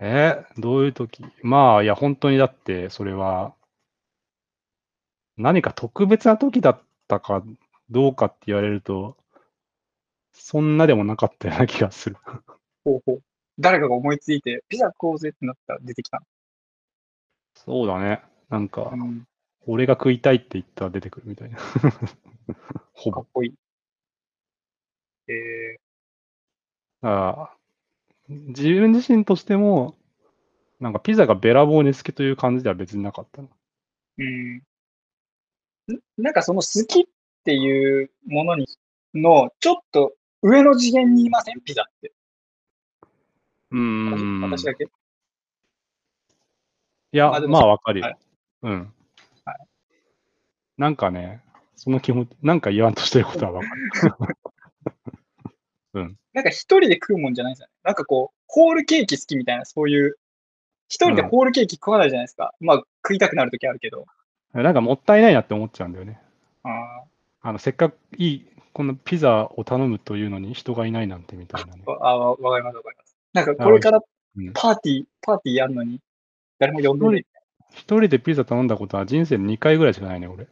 えどういう時？まあ、いや、本当にだって、それは、何か特別な時だったかどうかって言われると、そんなでもなかったような気がする。ほうほう。誰かが思いついて、ピザ食おうぜってなったら出てきたそうだね。なんかの。、うん、俺が食いたいって言ったら出てくるみたいな。*laughs* ほぼかっ。こいい。えだから自分自身としても、なんかピザがべらぼうに好きという感じでは別になかったな。ー、うん。んなんかその好きっていうものに、の、ちょっと上の次元にいません？ピザって。うーん。私だけ？いや、まあでもまあわかるよ。はいうん。はいなんかね、その気持ち、なんか言わんとしてることはわかる。*laughs* なんか一人で食うもんじゃないですよね。なんかこう、ホールケーキ好きみたいな、そういう、一人でホールケーキ食わないじゃないですか。まあ、食いたくなるときあるけど。なんかもったいないなって思っちゃうんだよね。あーあの、せっかくいい、このピザを頼むというのに人がいないなんてみたいなね。あわわかります、わかります。なんかこれからうんパーティー、パーティーやるのに、誰も呼んでない。一人でピザ頼んだことは人生で2回ぐらいしかないね、俺。ああ、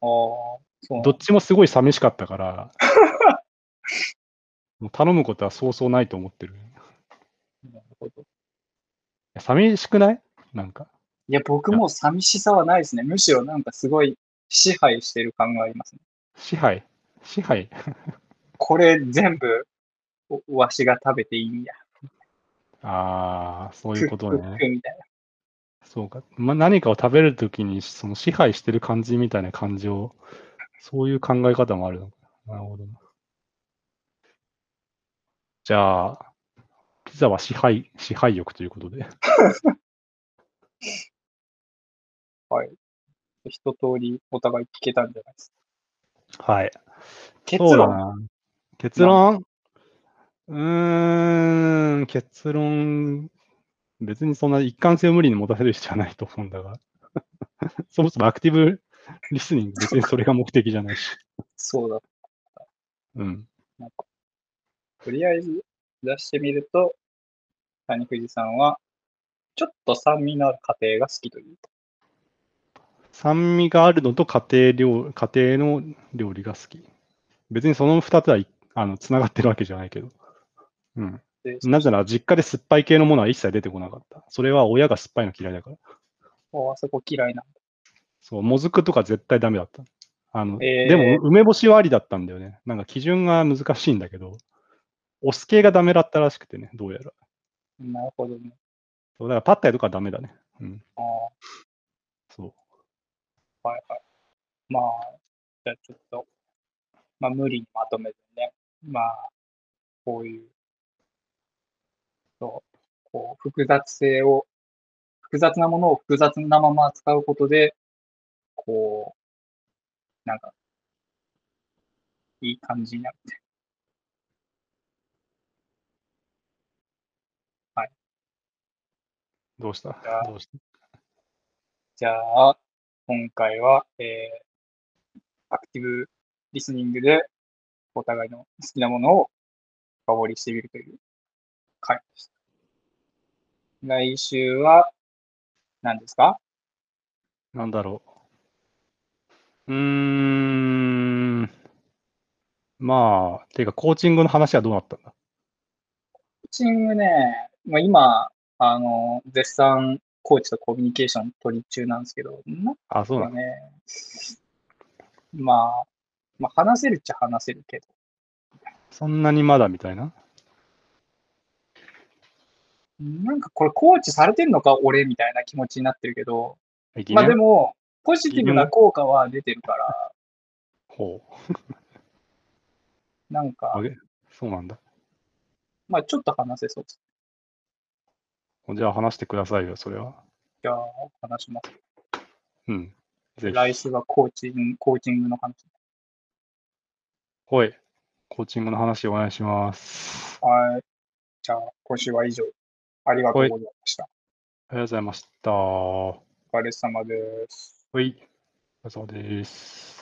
そうどっちもすごい寂しかったから、*laughs* もう頼むことはそうそうないと思ってる。いなるほど。や寂しくない？なんか。いや、僕も寂しさはないですね。むしろなんかすごい支配してる感がありますね。支配？支配？*laughs* これ全部、おわしが食べていいんや。ああ、そういクうことね。クみたいな。そうか。ま、何かを食べるときに、その支配してる感じみたいな感情、そういう考え方もあるのか。なるほどな。じゃあ、ピザは支配、支配欲ということで。*laughs* 一通りお互い聞けたんじゃないですか。はい。結論。結論？うーん、結論、別にそんな一貫性を無理に持たせる必要はないと思うんだが。*laughs* そもそもアクティブリスニング、別にそれが目的じゃないし。*laughs* そうだ。うん。とりあえず出してみると、谷藤さんは、ちょっと酸味のある家庭が好きという。酸味があるのと家庭料家庭の料理が好き。別にその二つはいあのつながってるわけじゃないけど。うん。でなぜなら実家で酸っぱい系のものは一切出てこなかった。それは親が酸っぱいの嫌いだから。ああそこ嫌いな。そう、もずくとか絶対ダメだった。あの、えーでも、梅干しはありだったんだよね。なんか基準が難しいんだけど、お酢系がダメだったらしくてね、どうやら。なるほどね。そうだからパッタイとかはダメだね。うん。ああそう。はいはい。まあ、じゃあちょっと、まあ無理にまとめずにね、まあ、こういう、そう、こう、複雑性を、複雑なものを複雑なまま扱うことで、こう、なんか、いい感じになって。どうした？じゃあどうした？じゃあ、今回は、えー、アクティブリスニングで、お互いの好きなものを深掘りしてみるという回でした。来週は、何ですか？なんだろう。うーん。まあ、ていうか、コーチングの話はどうなったんだ？コーチングね、まあ、今、あの、絶賛コーチとコミュニケーション取り中なんですけど、なんあ、そうなの？かね、まあ、まあ、話せるっちゃ話せるけど、そんなにまだみたいな？なんかこれコーチされてんのか、俺みたいな気持ちになってるけど、まあでも、ポジティブな効果は出てるから、ほう。なんかそうなんだ。まあちょっと話せそうです。じゃあ話してくださいよ、それは。じゃあ、話します。うん。ぜひ。来週はコーチング、コーチングの話。ほい。コーチングの話お願いします。はい。じゃあ、今週は以上。ありがとうございました。ありがとうございました。ほお疲れ様です。い。お疲れ様です。